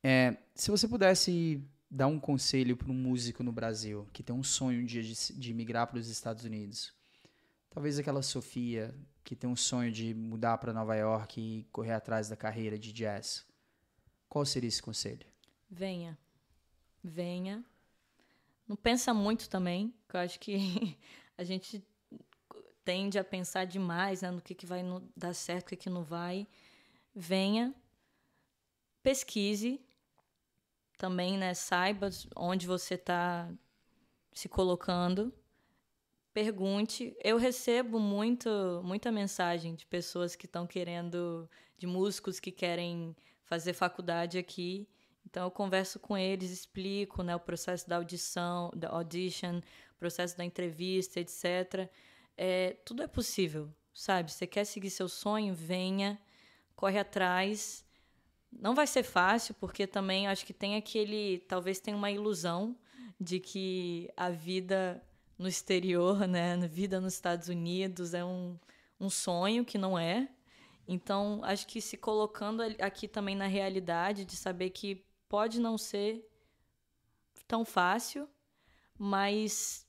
[SPEAKER 2] É, se você pudesse dar um conselho para um músico no Brasil que tem um sonho um dia de, de migrar para os Estados Unidos, talvez aquela Sofia que tem um sonho de mudar para Nova York e correr atrás da carreira de jazz, qual seria esse conselho?
[SPEAKER 1] Venha. Venha. Não pensa muito também, que eu acho que a gente tende a pensar demais né, no que, que vai dar certo, o que, que não vai. Venha, pesquise, também, né, saiba onde você está se colocando. Pergunte. Eu recebo muito, muita mensagem de pessoas que estão querendo, de músicos que querem fazer faculdade aqui. Então eu converso com eles, explico, né, o processo da audição, da audition, processo da entrevista, etc. É, tudo é possível, sabe? Você quer seguir seu sonho, venha, corre atrás. Não vai ser fácil, porque também acho que tem aquele. Talvez tenha uma ilusão de que a vida no exterior, né? A vida nos Estados Unidos é um, um sonho que não é. Então, acho que se colocando aqui também na realidade, de saber que pode não ser tão fácil, mas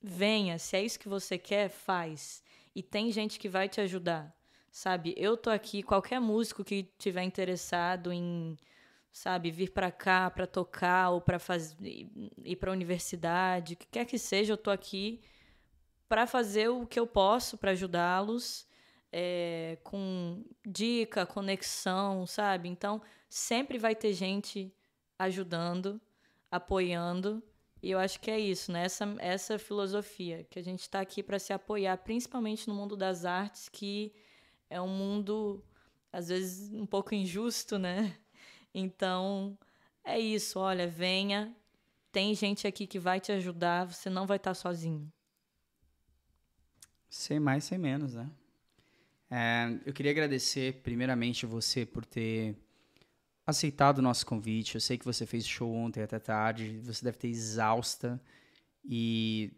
[SPEAKER 1] venha, se é isso que você quer, faz. E tem gente que vai te ajudar sabe? Eu tô aqui, qualquer músico que tiver interessado em, sabe, vir para cá para tocar ou para fazer ir para universidade, que quer que seja, eu tô aqui para fazer o que eu posso para ajudá-los. É, com dica, conexão, sabe? Então, sempre vai ter gente ajudando, apoiando. E eu acho que é isso, né? Essa, essa filosofia, que a gente está aqui para se apoiar, principalmente no mundo das artes, que é um mundo, às vezes, um pouco injusto, né? Então, é isso. Olha, venha. Tem gente aqui que vai te ajudar. Você não vai estar sozinho.
[SPEAKER 2] Sem mais, sem menos, né? É, eu queria agradecer, primeiramente, você por ter aceitado o nosso convite. Eu sei que você fez show ontem até tarde. Você deve ter exausta. E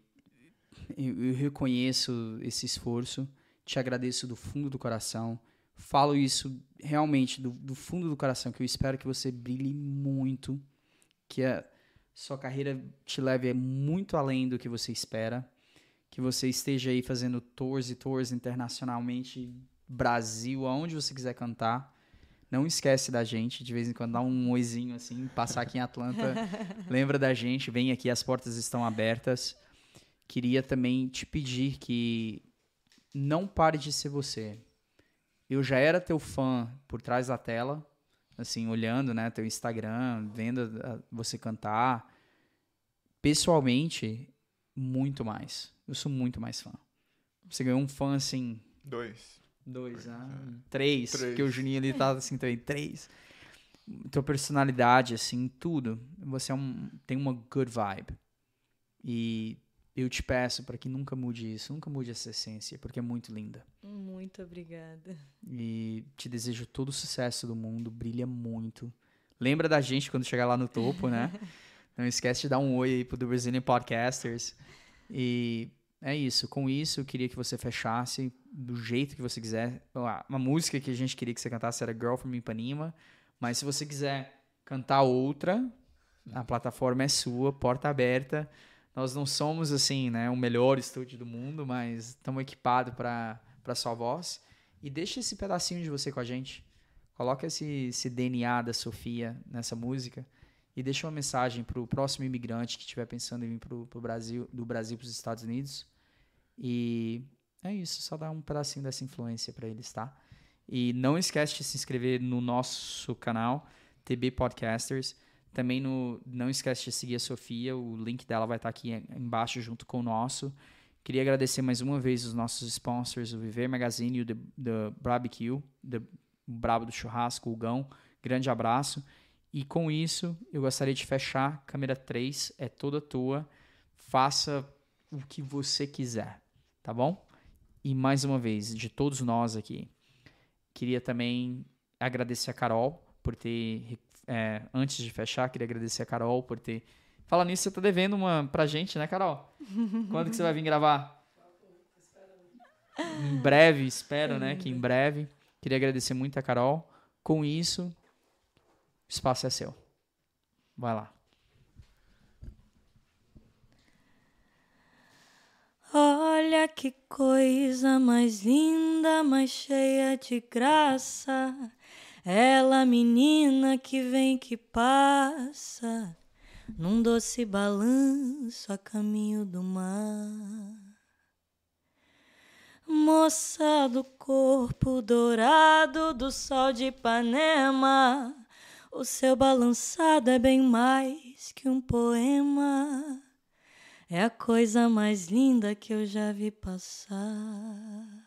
[SPEAKER 2] eu reconheço esse esforço te agradeço do fundo do coração. Falo isso realmente do, do fundo do coração, que eu espero que você brilhe muito, que a sua carreira te leve muito além do que você espera, que você esteja aí fazendo tours e tours internacionalmente, Brasil, aonde você quiser cantar. Não esquece da gente, de vez em quando dá um oizinho assim, passar aqui em Atlanta, lembra da gente, vem aqui, as portas estão abertas. Queria também te pedir que não pare de ser você. Eu já era teu fã por trás da tela, assim, olhando, né, teu Instagram, vendo você cantar. Pessoalmente, muito mais. Eu sou muito mais fã. Você ganhou um fã, assim...
[SPEAKER 3] Dois.
[SPEAKER 2] Dois, né? Três, três. porque o Juninho ali tá assim também, três. Tua personalidade, assim, tudo. Você é um, tem uma good vibe. E eu te peço para que nunca mude isso, nunca mude essa essência, porque é muito linda.
[SPEAKER 1] Muito obrigada.
[SPEAKER 2] E te desejo todo o sucesso do mundo, brilha muito. Lembra da gente quando chegar lá no topo, né? Não esquece de dar um oi aí pro The Brazilian Podcasters. E é isso. Com isso, eu queria que você fechasse do jeito que você quiser. Uma música que a gente queria que você cantasse era Girl from Ipanema. Mas se você quiser cantar outra, a plataforma é sua, porta aberta. Nós não somos, assim, né, o melhor estúdio do mundo, mas estamos equipados para sua voz. E deixa esse pedacinho de você com a gente. Coloca esse, esse DNA da Sofia nessa música e deixa uma mensagem para o próximo imigrante que estiver pensando em vir para o Brasil, do Brasil para os Estados Unidos. E é isso, só dá um pedacinho dessa influência para eles, tá? E não esquece de se inscrever no nosso canal, TB Podcasters. Também no, não esquece de seguir a Sofia, o link dela vai estar aqui embaixo junto com o nosso. Queria agradecer mais uma vez os nossos sponsors, o Viver Magazine e o The, The Barbecue, o Brabo do Churrasco, o Gão. Grande abraço. E com isso, eu gostaria de fechar. Câmera 3 é toda tua. Faça o que você quiser, tá bom? E mais uma vez, de todos nós aqui, queria também agradecer a Carol por ter. É, antes de fechar, queria agradecer a Carol por ter. Fala nisso, você tá devendo uma pra gente, né, Carol? Quando que você vai vir gravar? Em breve, espero, né? Que em breve. Queria agradecer muito a Carol. Com isso, o espaço é seu. Vai lá.
[SPEAKER 1] Olha que coisa mais linda, mais cheia de graça. Ela, menina que vem que passa, num doce balanço a caminho do mar. Moça do corpo dourado do sol de Ipanema, o seu balançado é bem mais que um poema. É a coisa mais linda que eu já vi passar.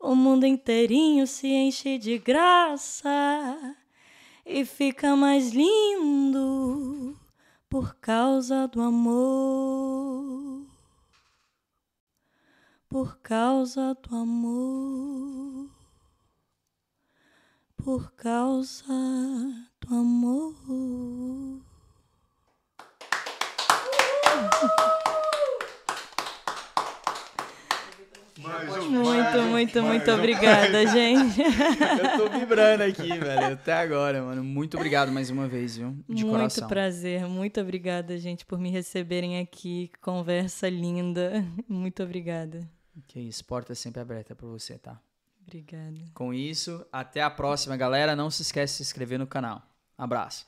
[SPEAKER 1] o mundo inteirinho se enche de graça e fica mais lindo por causa do amor. Por causa do amor. Por causa do amor. Muito, muito, muito obrigada, gente.
[SPEAKER 2] Eu tô vibrando aqui, velho, até agora, mano. Muito obrigado mais uma vez, viu? De
[SPEAKER 1] muito
[SPEAKER 2] coração.
[SPEAKER 1] prazer, muito obrigada, gente, por me receberem aqui. Conversa linda. Muito obrigada.
[SPEAKER 2] Que isso, porta sempre aberta pra você, tá?
[SPEAKER 1] Obrigada.
[SPEAKER 2] Com isso, até a próxima, galera. Não se esquece de se inscrever no canal. Abraço.